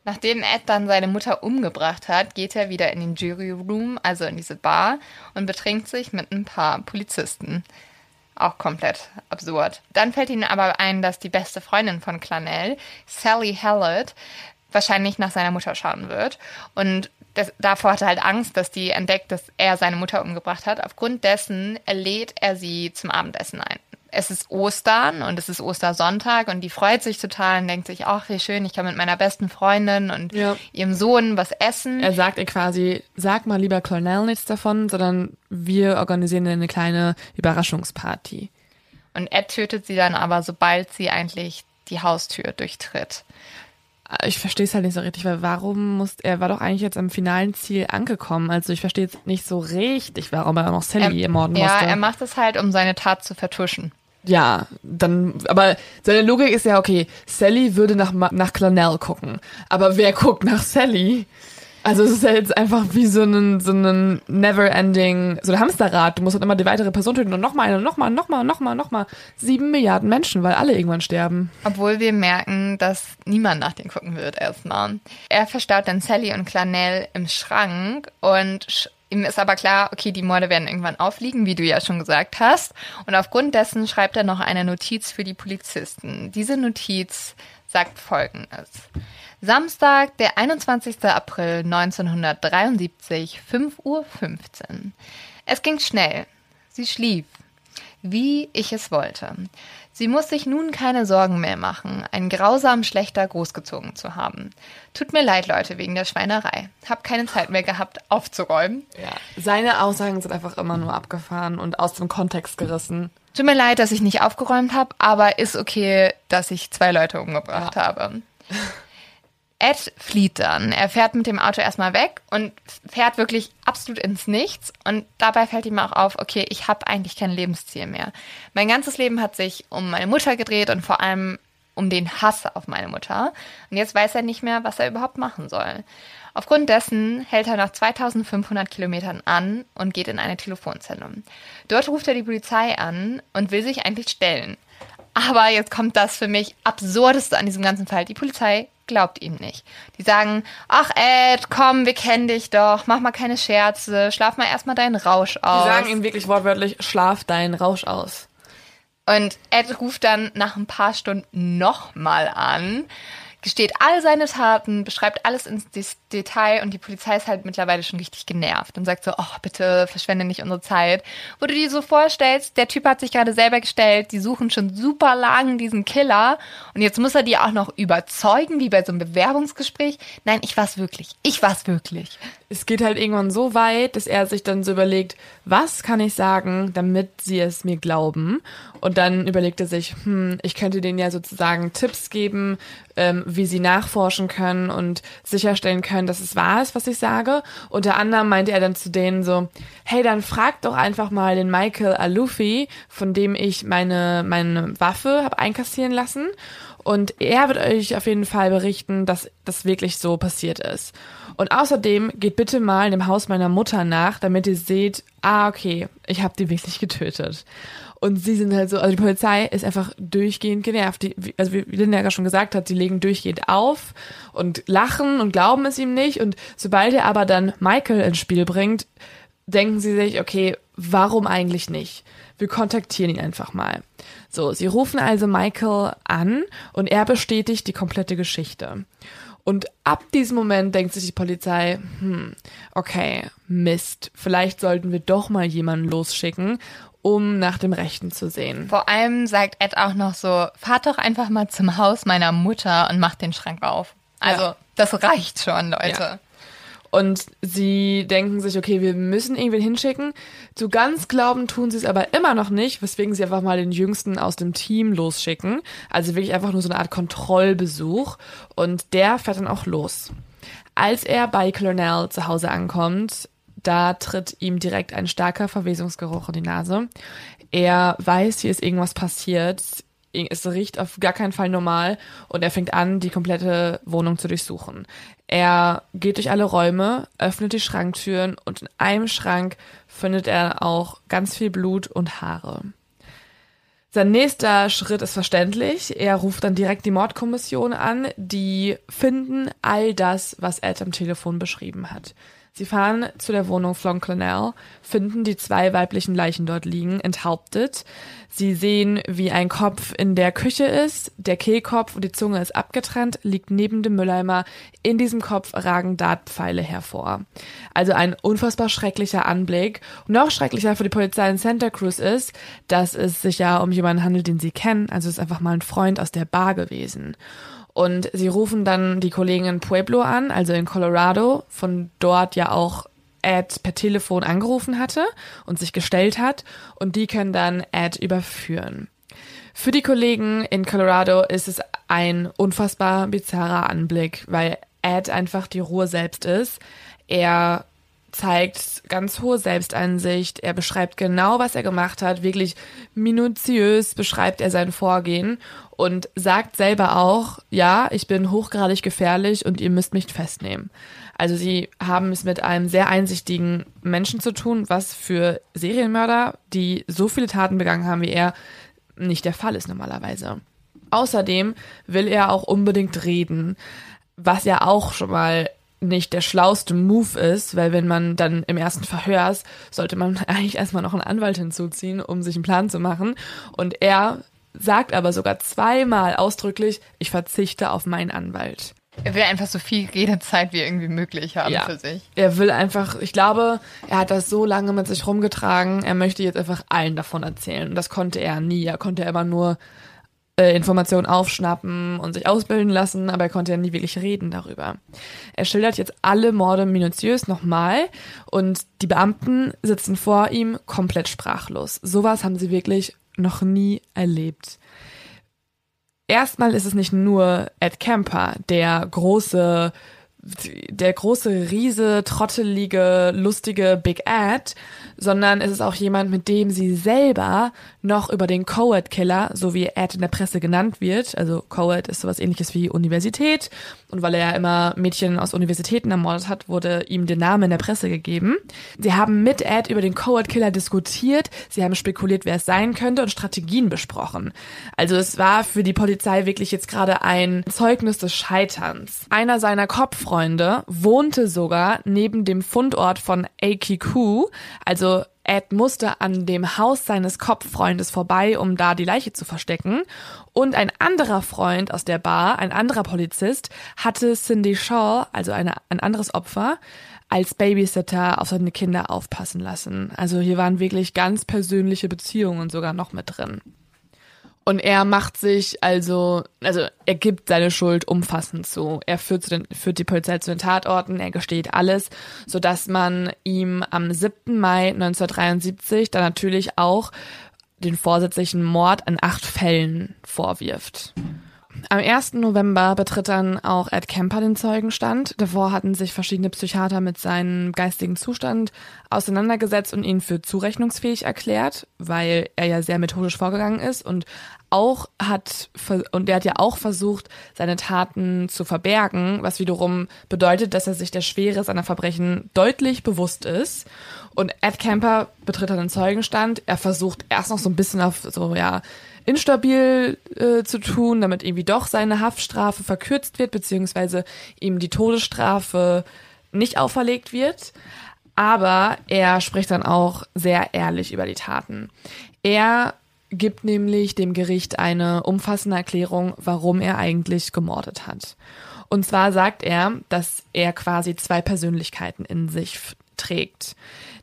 Nachdem Ed dann seine Mutter umgebracht hat, geht er wieder in den Jury Room, also in diese Bar, und betrinkt sich mit ein paar Polizisten. Auch komplett absurd. Dann fällt ihnen aber ein, dass die beste Freundin von Clanell, Sally Hallett, wahrscheinlich nach seiner Mutter schauen wird. Und das, davor hatte er halt Angst, dass die entdeckt, dass er seine Mutter umgebracht hat. Aufgrund dessen lädt er sie zum Abendessen ein. Es ist Ostern und es ist Ostersonntag und die freut sich total und denkt sich, ach, wie schön, ich kann mit meiner besten Freundin und Ja. ihrem Sohn was essen. Er sagt ihr quasi, sag mal lieber Cornell nichts davon, sondern wir organisieren eine kleine Überraschungsparty. Und Ed tötet sie dann aber, sobald sie eigentlich die Haustür durchtritt. Ich verstehe es halt nicht so richtig, weil warum muss er war doch eigentlich jetzt am finalen Ziel angekommen. Also ich verstehe jetzt nicht so richtig, warum er auch noch Sally ermorden ja, musste. er macht es halt, um seine Tat zu vertuschen. ja, dann, aber seine Logik ist ja okay. Sally würde nach nach Clanell gucken, aber wer guckt nach Sally? Also es ist ja jetzt einfach wie so ein, so ein never-ending, so ein Hamsterrad. Du musst halt immer die weitere Person töten und nochmal eine, nochmal, nochmal, nochmal, nochmal. Sieben Milliarden Menschen, weil alle irgendwann sterben. Obwohl wir merken, dass niemand nach denen gucken wird erstmal. Er verstaut dann Sally und Clanell im Schrank und sch- ihm ist aber klar, okay, die Morde werden irgendwann aufliegen, wie du ja schon gesagt hast. Und aufgrund dessen schreibt er noch eine Notiz für die Polizisten. Diese Notiz sagt folgendes. Samstag, der 21. April 1973, 5.15 Uhr. Es ging schnell. Sie schlief, wie ich es wollte. Sie muss sich nun keine Sorgen mehr machen, einen grausam schlechter großgezogen zu haben. Tut mir leid, Leute, wegen der Schweinerei. Hab keine Zeit mehr gehabt, aufzuräumen. Ja. Seine Aussagen sind einfach immer nur abgefahren und aus dem Kontext gerissen. Tut mir leid, dass ich nicht aufgeräumt habe, aber ist okay, dass ich zwei Leute umgebracht habe. Ed flieht dann. Er fährt mit dem Auto erstmal weg und fährt wirklich absolut ins Nichts. Und dabei fällt ihm auch auf, okay, ich habe eigentlich kein Lebensziel mehr. Mein ganzes Leben hat sich um meine Mutter gedreht und vor allem um den Hass auf meine Mutter. Und jetzt weiß er nicht mehr, was er überhaupt machen soll. Aufgrund dessen hält er nach 2500 Kilometern an und geht in eine Telefonzelle. Dort ruft er die Polizei an und will sich eigentlich stellen. Aber jetzt kommt das für mich absurdeste an diesem ganzen Fall. Die Polizei glaubt ihm nicht. Die sagen, ach Ed, komm, wir kennen dich doch, mach mal keine Scherze, schlaf mal erstmal deinen Rausch aus. Die sagen ihm wirklich wortwörtlich, schlaf deinen Rausch aus. Und Ed ruft dann nach ein paar Stunden nochmal an, gesteht all seine Taten, beschreibt alles ins Detail und die Polizei ist halt mittlerweile schon richtig genervt und sagt so, oh, bitte verschwende nicht unsere Zeit. Wo du dir so vorstellst, der Typ hat sich gerade selber gestellt, die suchen schon super lang diesen Killer und jetzt muss er die auch noch überzeugen, wie bei so einem Bewerbungsgespräch. Nein, ich war's wirklich. Ich war's wirklich. Es geht halt irgendwann so weit, dass er sich dann so überlegt, was kann ich sagen, damit sie es mir glauben? Und dann überlegt er sich, hm, ich könnte denen ja sozusagen Tipps geben, ähm, wie sie nachforschen können und sicherstellen können, dass es wahr ist, was ich sage. Unter anderem meinte er dann zu denen so, hey, dann fragt doch einfach mal den Michael Alufi, von dem ich meine, meine Waffe habe einkassieren lassen. Und er wird euch auf jeden Fall berichten, dass das wirklich so passiert ist. Und außerdem geht bitte mal dem Haus meiner Mutter nach, damit ihr seht, ah, okay, ich habe die wirklich getötet. Und sie sind halt so, also die Polizei ist einfach durchgehend genervt. Die, also wie Linda ja schon gesagt hat, die legen durchgehend auf und lachen und glauben es ihm nicht. Und sobald er aber dann Michael ins Spiel bringt, denken sie sich, okay, warum eigentlich nicht? Wir kontaktieren ihn einfach mal. So, sie rufen also Michael an und er bestätigt die komplette Geschichte. Und ab diesem Moment denkt sich die Polizei, hm, okay, Mist, vielleicht sollten wir doch mal jemanden losschicken, um nach dem Rechten zu sehen. Vor allem sagt Ed auch noch so, fahrt doch einfach mal zum Haus meiner Mutter und macht den Schrank auf. Also, Ja. das reicht schon, Leute. Ja. Und sie denken sich, okay, wir müssen irgendwen hinschicken. So ganz glauben tun sie es aber immer noch nicht, weswegen sie einfach mal den Jüngsten aus dem Team losschicken. Also wirklich einfach nur so eine Art Kontrollbesuch. Und der fährt dann auch los. Als er bei Colonel zu Hause ankommt, da tritt ihm direkt ein starker Verwesungsgeruch in die Nase. Er weiß, hier ist irgendwas passiert. Es riecht auf gar keinen Fall normal und er fängt an, die komplette Wohnung zu durchsuchen. Er geht durch alle Räume, öffnet die Schranktüren und in einem Schrank findet er auch ganz viel Blut und Haare. Sein nächster Schritt ist verständlich. Er ruft dann direkt die Mordkommission an. Die finden all das, was Ed am Telefon beschrieben hat. Sie fahren zu der Wohnung von Clonel, finden die zwei weiblichen Leichen dort liegen, enthauptet. Sie sehen, wie ein Kopf in der Küche ist, der Kehlkopf und die Zunge ist abgetrennt, liegt neben dem Mülleimer. In diesem Kopf ragen Dartpfeile hervor. Also ein unfassbar schrecklicher Anblick. Noch schrecklicher für die Polizei in Santa Cruz ist, dass es sich ja um jemanden handelt, den sie kennen. Also es ist einfach mal ein Freund aus der Bar gewesen. Und sie rufen dann die Kollegen in Pueblo an, also in Colorado, von dort ja auch Ed per Telefon angerufen hatte und sich gestellt hat. Und die können dann Ed überführen. Für die Kollegen in Colorado ist es ein unfassbar bizarrer Anblick, weil Ed einfach die Ruhe selbst ist. Er zeigt ganz hohe Selbsteinsicht. Er beschreibt genau, was er gemacht hat. Wirklich minutiös beschreibt er sein Vorgehen und sagt selber auch, ja, ich bin hochgradig gefährlich und ihr müsst mich festnehmen. Also sie haben es mit einem sehr einsichtigen Menschen zu tun, was für Serienmörder, die so viele Taten begangen haben wie er, nicht der Fall ist normalerweise. Außerdem will er auch unbedingt reden, was ja auch schon mal nicht der schlauste Move ist, weil wenn man dann im ersten Verhör ist, sollte man eigentlich erstmal noch einen Anwalt hinzuziehen, um sich einen Plan zu machen. Und er sagt aber sogar zweimal ausdrücklich, ich verzichte auf meinen Anwalt. Er will einfach so viel Redezeit wie irgendwie möglich haben für sich. Er will einfach, ich glaube, er hat das so lange mit sich rumgetragen, er möchte jetzt einfach allen davon erzählen. Und das konnte er nie. Er konnte immer nur äh, Informationen aufschnappen und sich ausbilden lassen, aber er konnte ja nie wirklich reden darüber. Er schildert jetzt alle Morde minutiös nochmal und die Beamten sitzen vor ihm komplett sprachlos. Sowas haben sie wirklich noch nie erlebt. Erstmal ist es nicht nur Ed Kemper, der große, der große, riese, trottelige, lustige Big Ed, sondern es ist auch jemand, mit dem sie selber noch über den Coed Killer, so wie Ed in der Presse genannt wird, also Coed ist sowas ähnliches wie Universität und weil er ja immer Mädchen aus Universitäten ermordet hat, wurde ihm der Name in der Presse gegeben. Sie haben mit Ed über den Coed Killer diskutiert, sie haben spekuliert, wer es sein könnte und Strategien besprochen. Also es war für die Polizei wirklich jetzt gerade ein Zeugnis des Scheiterns. Einer seiner Kopffreunde wohnte sogar neben dem Fundort von also also Ed musste an dem Haus seines Kopffreundes vorbei, um da die Leiche zu verstecken. Und ein anderer Freund aus der Bar, ein anderer Polizist, hatte Cindy Shaw, also eine, ein anderes Opfer, als Babysitter auf seine Kinder aufpassen lassen. Also hier waren wirklich ganz persönliche Beziehungen sogar noch mit drin. Und er macht sich also, also er gibt seine Schuld umfassend zu. Er führt, zu den, führt die Polizei zu den Tatorten, er gesteht alles, so dass man ihm am 7. Mai 1973 dann natürlich auch den vorsätzlichen Mord an acht Fällen vorwirft. Am 1. November betritt dann auch Ed Kemper den Zeugenstand. Davor hatten sich verschiedene Psychiater mit seinem geistigen Zustand auseinandergesetzt und ihn für zurechnungsfähig erklärt, weil er ja sehr methodisch vorgegangen ist und auch hat und er hat ja auch versucht, seine Taten zu verbergen, was wiederum bedeutet, dass er sich der Schwere seiner Verbrechen deutlich bewusst ist. Und Ed Kemper betritt dann den Zeugenstand. Er versucht erst noch so ein bisschen auf so ja instabil äh, zu tun, damit irgendwie doch seine Haftstrafe verkürzt wird, beziehungsweise ihm die Todesstrafe nicht auferlegt wird. Aber er spricht dann auch sehr ehrlich über die Taten. Er gibt nämlich dem Gericht eine umfassende Erklärung, warum er eigentlich gemordet hat. Und zwar sagt er, dass er quasi zwei Persönlichkeiten in sich trägt.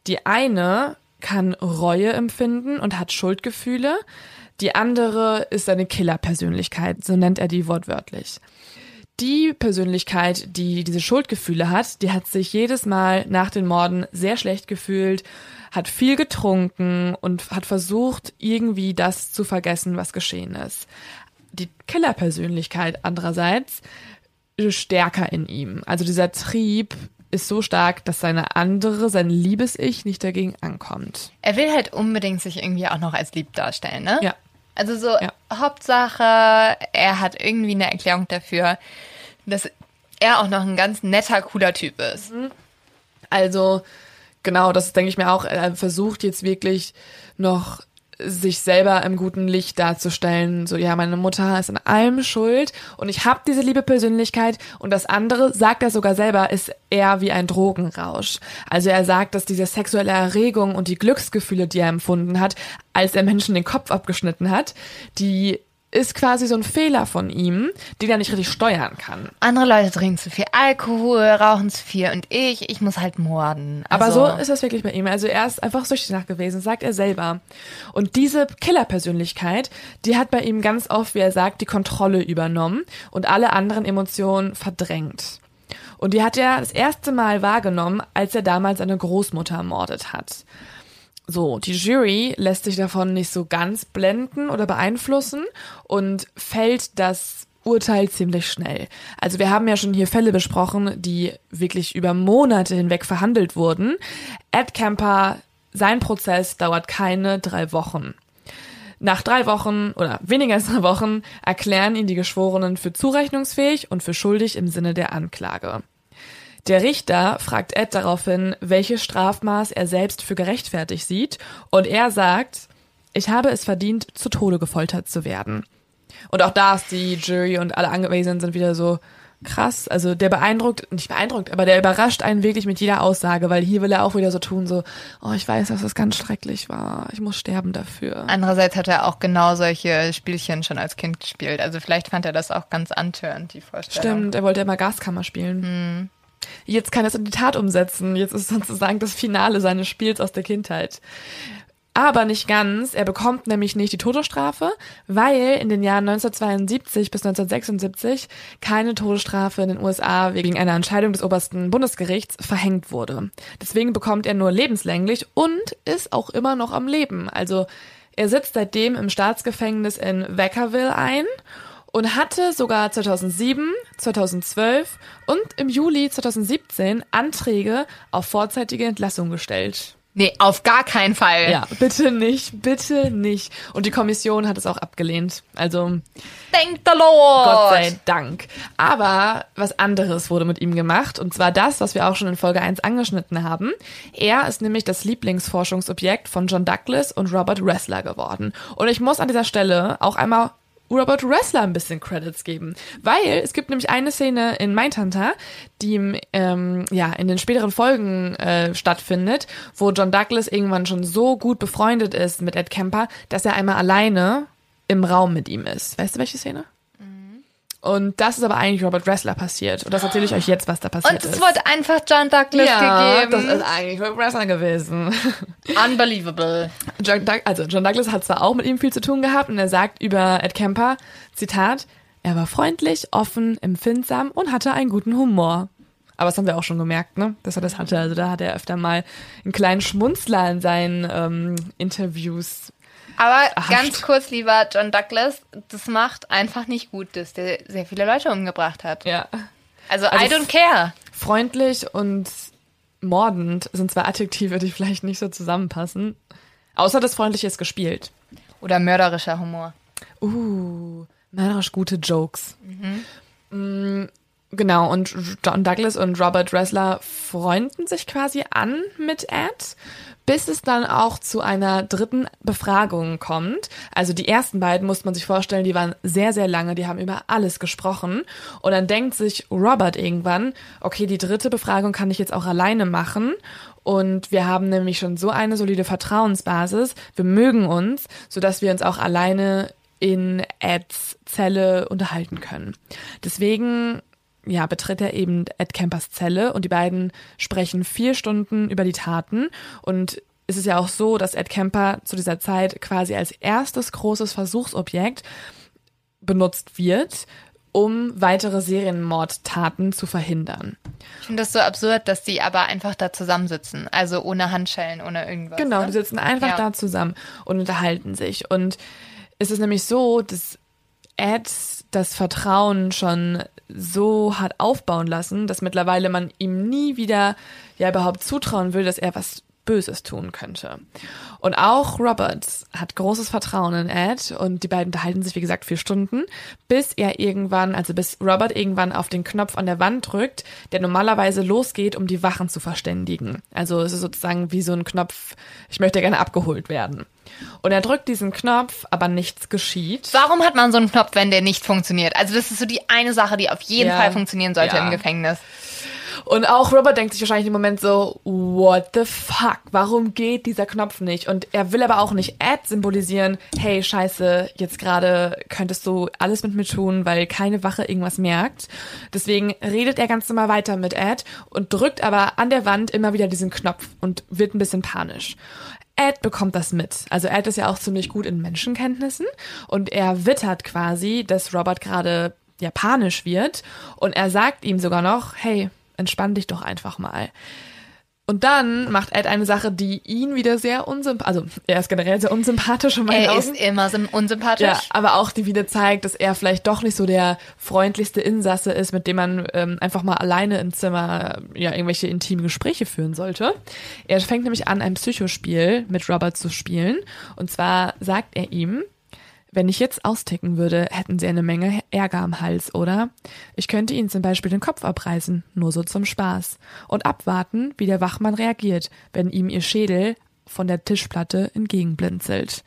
Die eine kann Reue empfinden und hat Schuldgefühle, die andere ist seine Killerpersönlichkeit, so nennt er die wortwörtlich. Die Persönlichkeit, die diese Schuldgefühle hat, die hat sich jedes Mal nach den Morden sehr schlecht gefühlt, hat viel getrunken und hat versucht, irgendwie das zu vergessen, was geschehen ist. Die Killerpersönlichkeit andererseits stärker in ihm. Also dieser Trieb ist so stark, dass seine andere, sein liebes Ich nicht dagegen ankommt. Er will halt unbedingt sich irgendwie auch noch als lieb darstellen, ne? Ja. Also so, ja. Hauptsache, er hat irgendwie eine Erklärung dafür, dass er auch noch ein ganz netter, cooler Typ ist. Mhm. Also, genau, das denke ich mir auch. Er versucht jetzt wirklich noch sich selber im guten Licht darzustellen. So, ja, meine Mutter ist an allem schuld und ich habe diese liebe Persönlichkeit und das andere, sagt er sogar selber, ist eher wie ein Drogenrausch. Also er sagt, dass diese sexuelle Erregung und die Glücksgefühle, die er empfunden hat, als er Menschen den Kopf abgeschnitten hat, die ist quasi so ein Fehler von ihm, den er nicht richtig steuern kann. Andere Leute trinken zu viel Alkohol, rauchen zu viel und ich, ich muss halt morden. Also Aber so ist das wirklich bei ihm. Also er ist einfach süchtig nach gewesen, sagt er selber. Und diese Killerpersönlichkeit, die hat bei ihm ganz oft, wie er sagt, die Kontrolle übernommen und alle anderen Emotionen verdrängt. Und die hat er das erste Mal wahrgenommen, als er damals seine Großmutter ermordet hat. So, die Jury lässt sich davon nicht so ganz blenden oder beeinflussen und fällt das Urteil ziemlich schnell. Also wir haben ja schon hier Fälle besprochen, die wirklich über Monate hinweg verhandelt wurden. Ed Kemper, sein Prozess dauert keine drei Wochen. Nach drei Wochen oder weniger als drei Wochen erklären ihn die Geschworenen für zurechnungsfähig und für schuldig im Sinne der Anklage. Der Richter fragt Ed daraufhin, welches Strafmaß er selbst für gerechtfertigt sieht, und er sagt, ich habe es verdient, zu Tode gefoltert zu werden. Und auch da ist die Jury und alle Anwesenden sind wieder so krass. Also der beeindruckt, nicht beeindruckt, aber der überrascht einen wirklich mit jeder Aussage, weil hier will er auch wieder so tun, so, oh, ich weiß, dass das ganz schrecklich war. Ich muss sterben dafür. Andererseits hat er auch genau solche Spielchen schon als Kind gespielt. Also vielleicht fand er das auch ganz antörend, die Vorstellung. Stimmt, er wollte immer Gaskammer spielen. Jetzt kann er es in die Tat umsetzen. Jetzt ist sozusagen das Finale seines Spiels aus der Kindheit. Aber nicht ganz. Er bekommt nämlich nicht die Todesstrafe, weil in den Jahren 1972 bis 1976 keine Todesstrafe in den USA wegen einer Entscheidung des obersten Bundesgerichts verhängt wurde. Deswegen bekommt er nur lebenslänglich und ist auch immer noch am Leben. Also er sitzt seitdem im Staatsgefängnis in Vacaville ein und hatte sogar 2007, 2012 und im Juli 2017 Anträge auf vorzeitige Entlassung gestellt. Nee, auf gar keinen Fall. Ja, bitte nicht, bitte nicht. Und die Kommission hat es auch abgelehnt. Also Thank the Lord. Gott sei Dank. Aber was anderes wurde mit ihm gemacht. Und zwar das, was wir auch schon in Folge 1 angeschnitten haben. Er ist nämlich das Lieblingsforschungsobjekt von John Douglas und Robert Ressler geworden. Und ich muss an dieser Stelle auch einmal Robert Ressler ein bisschen Credits geben. Weil es gibt nämlich eine Szene in Mindhunter, die ähm, ja, in den späteren Folgen äh, stattfindet, wo John Douglas irgendwann schon so gut befreundet ist mit Ed Kemper, dass er einmal alleine im Raum mit ihm ist. Weißt du, welche Szene? Und das ist aber eigentlich Robert Ressler passiert. Und das erzähle ich euch jetzt, was da passiert Und es ist. wurde einfach John Douglas ja, gegeben. das ist eigentlich Robert Ressler gewesen. Unbelievable. John, Doug also John Douglas hat zwar auch mit ihm viel zu tun gehabt und er sagt über Ed Kemper, Zitat, er war freundlich, offen, empfindsam und hatte einen guten Humor. Aber das haben wir auch schon gemerkt, ne? Dass er das hatte. Also da hat er öfter mal einen kleinen Schmunzler in seinen ähm, Interviews. Aber Erhascht. ganz kurz, lieber John Douglas, das macht einfach nicht gut, dass der sehr viele Leute umgebracht hat. Ja. Also, Also I don't care. Freundlich und mordend sind zwei Adjektive, die vielleicht nicht so zusammenpassen. Außer das Freundliche ist gespielt. Oder mörderischer Humor. Uh, mörderisch gute Jokes. Mm, Genau, und John Douglas und Robert Ressler freunden sich quasi an mit Ed, bis es dann auch zu einer dritten Befragung kommt. Also die ersten beiden muss man sich vorstellen, die waren sehr, sehr lange, die haben über alles gesprochen. Und dann denkt sich Robert irgendwann, okay, die dritte Befragung kann ich jetzt auch alleine machen. Und wir haben nämlich schon so eine solide Vertrauensbasis. Wir mögen uns, sodass wir uns auch alleine in Eds Zelle unterhalten können. Deswegen ja, betritt er eben Ed Kempers Zelle und die beiden sprechen vier Stunden über die Taten und es ist ja auch so, dass Ed Kemper zu dieser Zeit quasi als erstes großes Versuchsobjekt benutzt wird, um weitere Serienmordtaten zu verhindern. Ich finde das so absurd, dass die aber einfach da zusammensitzen. Also ohne Handschellen, ohne irgendwas. Genau, ne? die sitzen einfach Ja. da zusammen und unterhalten sich. Und es ist nämlich so, dass Ed das Vertrauen schon so hat aufbauen lassen, dass mittlerweile man ihm nie wieder ja überhaupt zutrauen will, dass er was Böses tun könnte. Und auch Robert hat großes Vertrauen in Ed und die beiden unterhalten sich, wie gesagt, vier Stunden, bis er irgendwann, also bis Robert irgendwann auf den Knopf an der Wand drückt, der normalerweise losgeht, um die Wachen zu verständigen. Also es ist sozusagen wie so ein Knopf, ich möchte gerne abgeholt werden. Und er drückt diesen Knopf, aber nichts geschieht. Warum hat man so einen Knopf, wenn der nicht funktioniert? Also das ist so die eine Sache, die auf jeden Ja. Fall funktionieren sollte Ja. im Gefängnis. Und auch Robert denkt sich wahrscheinlich im Moment so, what the fuck, warum geht dieser Knopf nicht? Und er will aber auch nicht Ed symbolisieren, hey, scheiße, jetzt gerade könntest du alles mit mir tun, weil keine Wache irgendwas merkt. Deswegen redet er ganz normal weiter mit Ed und drückt aber an der Wand immer wieder diesen Knopf und wird ein bisschen panisch. Ed bekommt das mit. Also Ed ist ja auch ziemlich gut in Menschenkenntnissen und er wittert quasi, dass Robert gerade ja panisch wird und er sagt ihm sogar noch, hey, entspann dich doch einfach mal. Und dann macht Ed eine Sache, die ihn wieder sehr unsympathisch, also er ist generell sehr unsympathisch in meinen Er Augen. ist immer so unsympathisch. Ja, aber auch die wieder zeigt, dass er vielleicht doch nicht so der freundlichste Insasse ist, mit dem man ähm, einfach mal alleine im Zimmer ja irgendwelche intime Gespräche führen sollte. Er fängt nämlich an, ein Psychospiel mit Robert zu spielen. Und zwar sagt er ihm, Wenn ich jetzt austicken würde, hätten sie eine Menge Ärger am Hals, oder? Ich könnte ihnen zum Beispiel den Kopf abreißen, nur so zum Spaß. Und abwarten, wie der Wachmann reagiert, wenn ihm ihr Schädel von der Tischplatte entgegenblinzelt.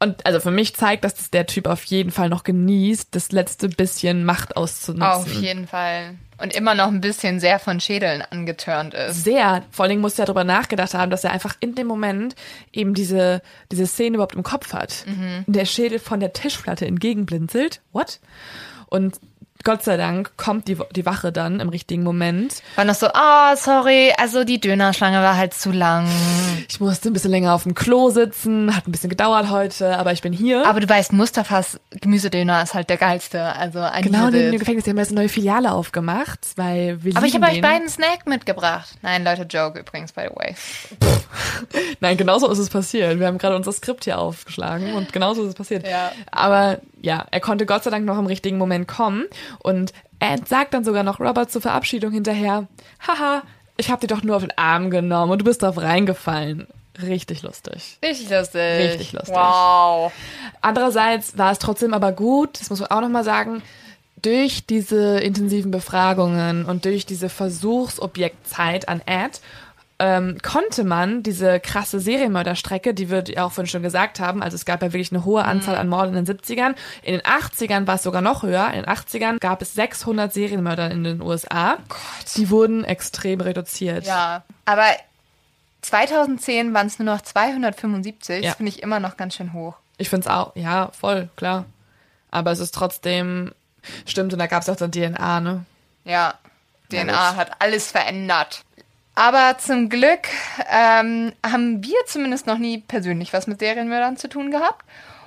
Und also für mich zeigt, dass das der Typ auf jeden Fall noch genießt, das letzte bisschen Macht auszunutzen. Auf jeden Fall. Und immer noch ein bisschen sehr von Schädeln angetörnt ist. Sehr. Vor allen Dingen muss er darüber nachgedacht haben, dass er einfach in dem Moment eben diese, diese Szene überhaupt im Kopf hat. Der Schädel von der Tischplatte entgegenblinzelt. What? Und Gott sei Dank kommt die, die Wache dann im richtigen Moment. War noch so, oh, sorry, also die Dönerschlange war halt zu lang. Ich musste ein bisschen länger auf dem Klo sitzen, hat ein bisschen gedauert heute, aber ich bin hier. Aber du weißt, Mustafas Gemüsedöner ist halt der geilste. Also I genau neben dem. Gefängnis, die haben jetzt eine neue Filiale aufgemacht, weil wir Aber ich habe euch den. beiden Snack mitgebracht. Nein, Leute, Joke übrigens, by the way. Nein, genauso ist es passiert. Wir haben gerade unser Skript hier aufgeschlagen und genauso ist es passiert. Ja. Aber ja, er konnte Gott sei Dank noch im richtigen Moment kommen und er sagt dann sogar noch Robert zur Verabschiedung hinterher, haha, ich hab dich doch nur auf den Arm genommen und du bist drauf reingefallen. Richtig lustig. Richtig lustig. Richtig lustig. Wow. Andererseits war es trotzdem aber gut, das muss man auch nochmal sagen, durch diese intensiven Befragungen und durch diese Versuchsobjektzeit an Ed ähm, konnte man diese krasse Serienmörderstrecke, die wir ja auch vorhin schon gesagt haben, also es gab ja wirklich eine hohe Anzahl an Morden in den 70ern. In den 80ern war es sogar noch höher. In den 80ern gab es 600 Serienmörder in den USA. Die wurden extrem reduziert. Ja, aber 2010 waren es nur noch 275. Ja. Das finde ich immer noch ganz schön hoch. Ich finde es auch, ja, voll, klar. Aber es ist trotzdem, stimmt, und da gab es auch dann DNA, ne? Ja, DNA gut. hat alles verändert. Aber zum Glück ähm, haben wir zumindest noch nie persönlich was mit Serienmördern zu tun gehabt.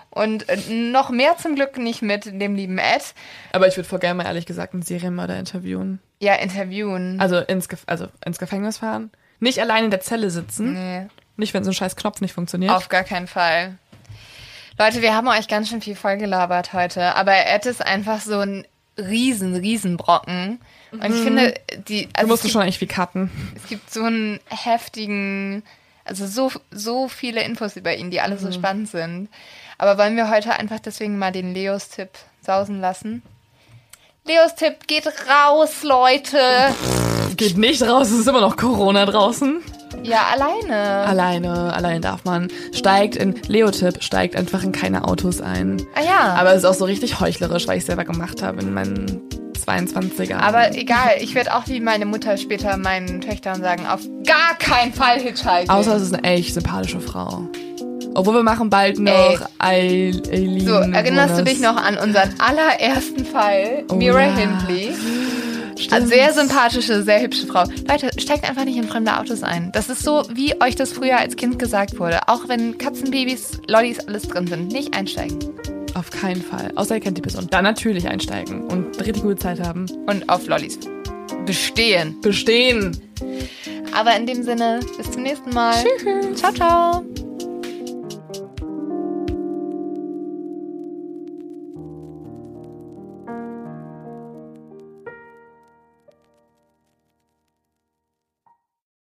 Und äh, noch mehr zum Glück nicht mit dem lieben Ed. Aber ich würde voll gerne mal ehrlich gesagt einen Serienmörder interviewen. Ja, interviewen. Also ins, Gef also ins Gefängnis fahren. Nicht allein in der Zelle sitzen. nee, Nicht, wenn so ein scheiß Knopf nicht funktioniert. auf gar keinen Fall. Leute, wir haben euch ganz schön viel vollgelabert heute. Aber Ed ist einfach so ein riesen, riesen Brocken. Und ich finde, die... du Also musst es schon eigentlich wie cutten. Es gibt so einen heftigen, also so, so viele Infos über ihn, die alle so spannend sind. Aber wollen wir heute einfach deswegen mal den Leos-Tipp sausen lassen? Leos-Tipp geht raus, Leute! Geht nicht raus, es ist immer noch Corona draußen. Ja, alleine. Alleine, alleine darf man. Steigt in, Leotipp steigt einfach in keine Autos ein. Ah ja. Aber es ist auch so richtig heuchlerisch, weil ich selber gemacht habe in meinen 22er. Aber egal, ich werde auch wie meine Mutter später meinen Töchtern sagen, auf gar keinen Fall Hitchhiking. Außer es ist eine echt sympathische Frau. Obwohl wir machen bald noch Eileen. so, erinnerst du dich noch an unseren allerersten Fall? Oh Mira ja. Hindley. Stimmt. Sehr sympathische, sehr hübsche Frau. Leute, steigt einfach nicht in fremde Autos ein. Das ist so, wie euch das früher als Kind gesagt wurde. Auch wenn Katzenbabys, Lollis, alles drin sind. Nicht einsteigen. Auf keinen Fall. Außer ihr kennt die Person. Dann natürlich einsteigen und richtig gute Zeit haben. Und auf Lollis bestehen. Bestehen. Aber in dem Sinne, bis zum nächsten Mal. Tschüss. Ciao, ciao.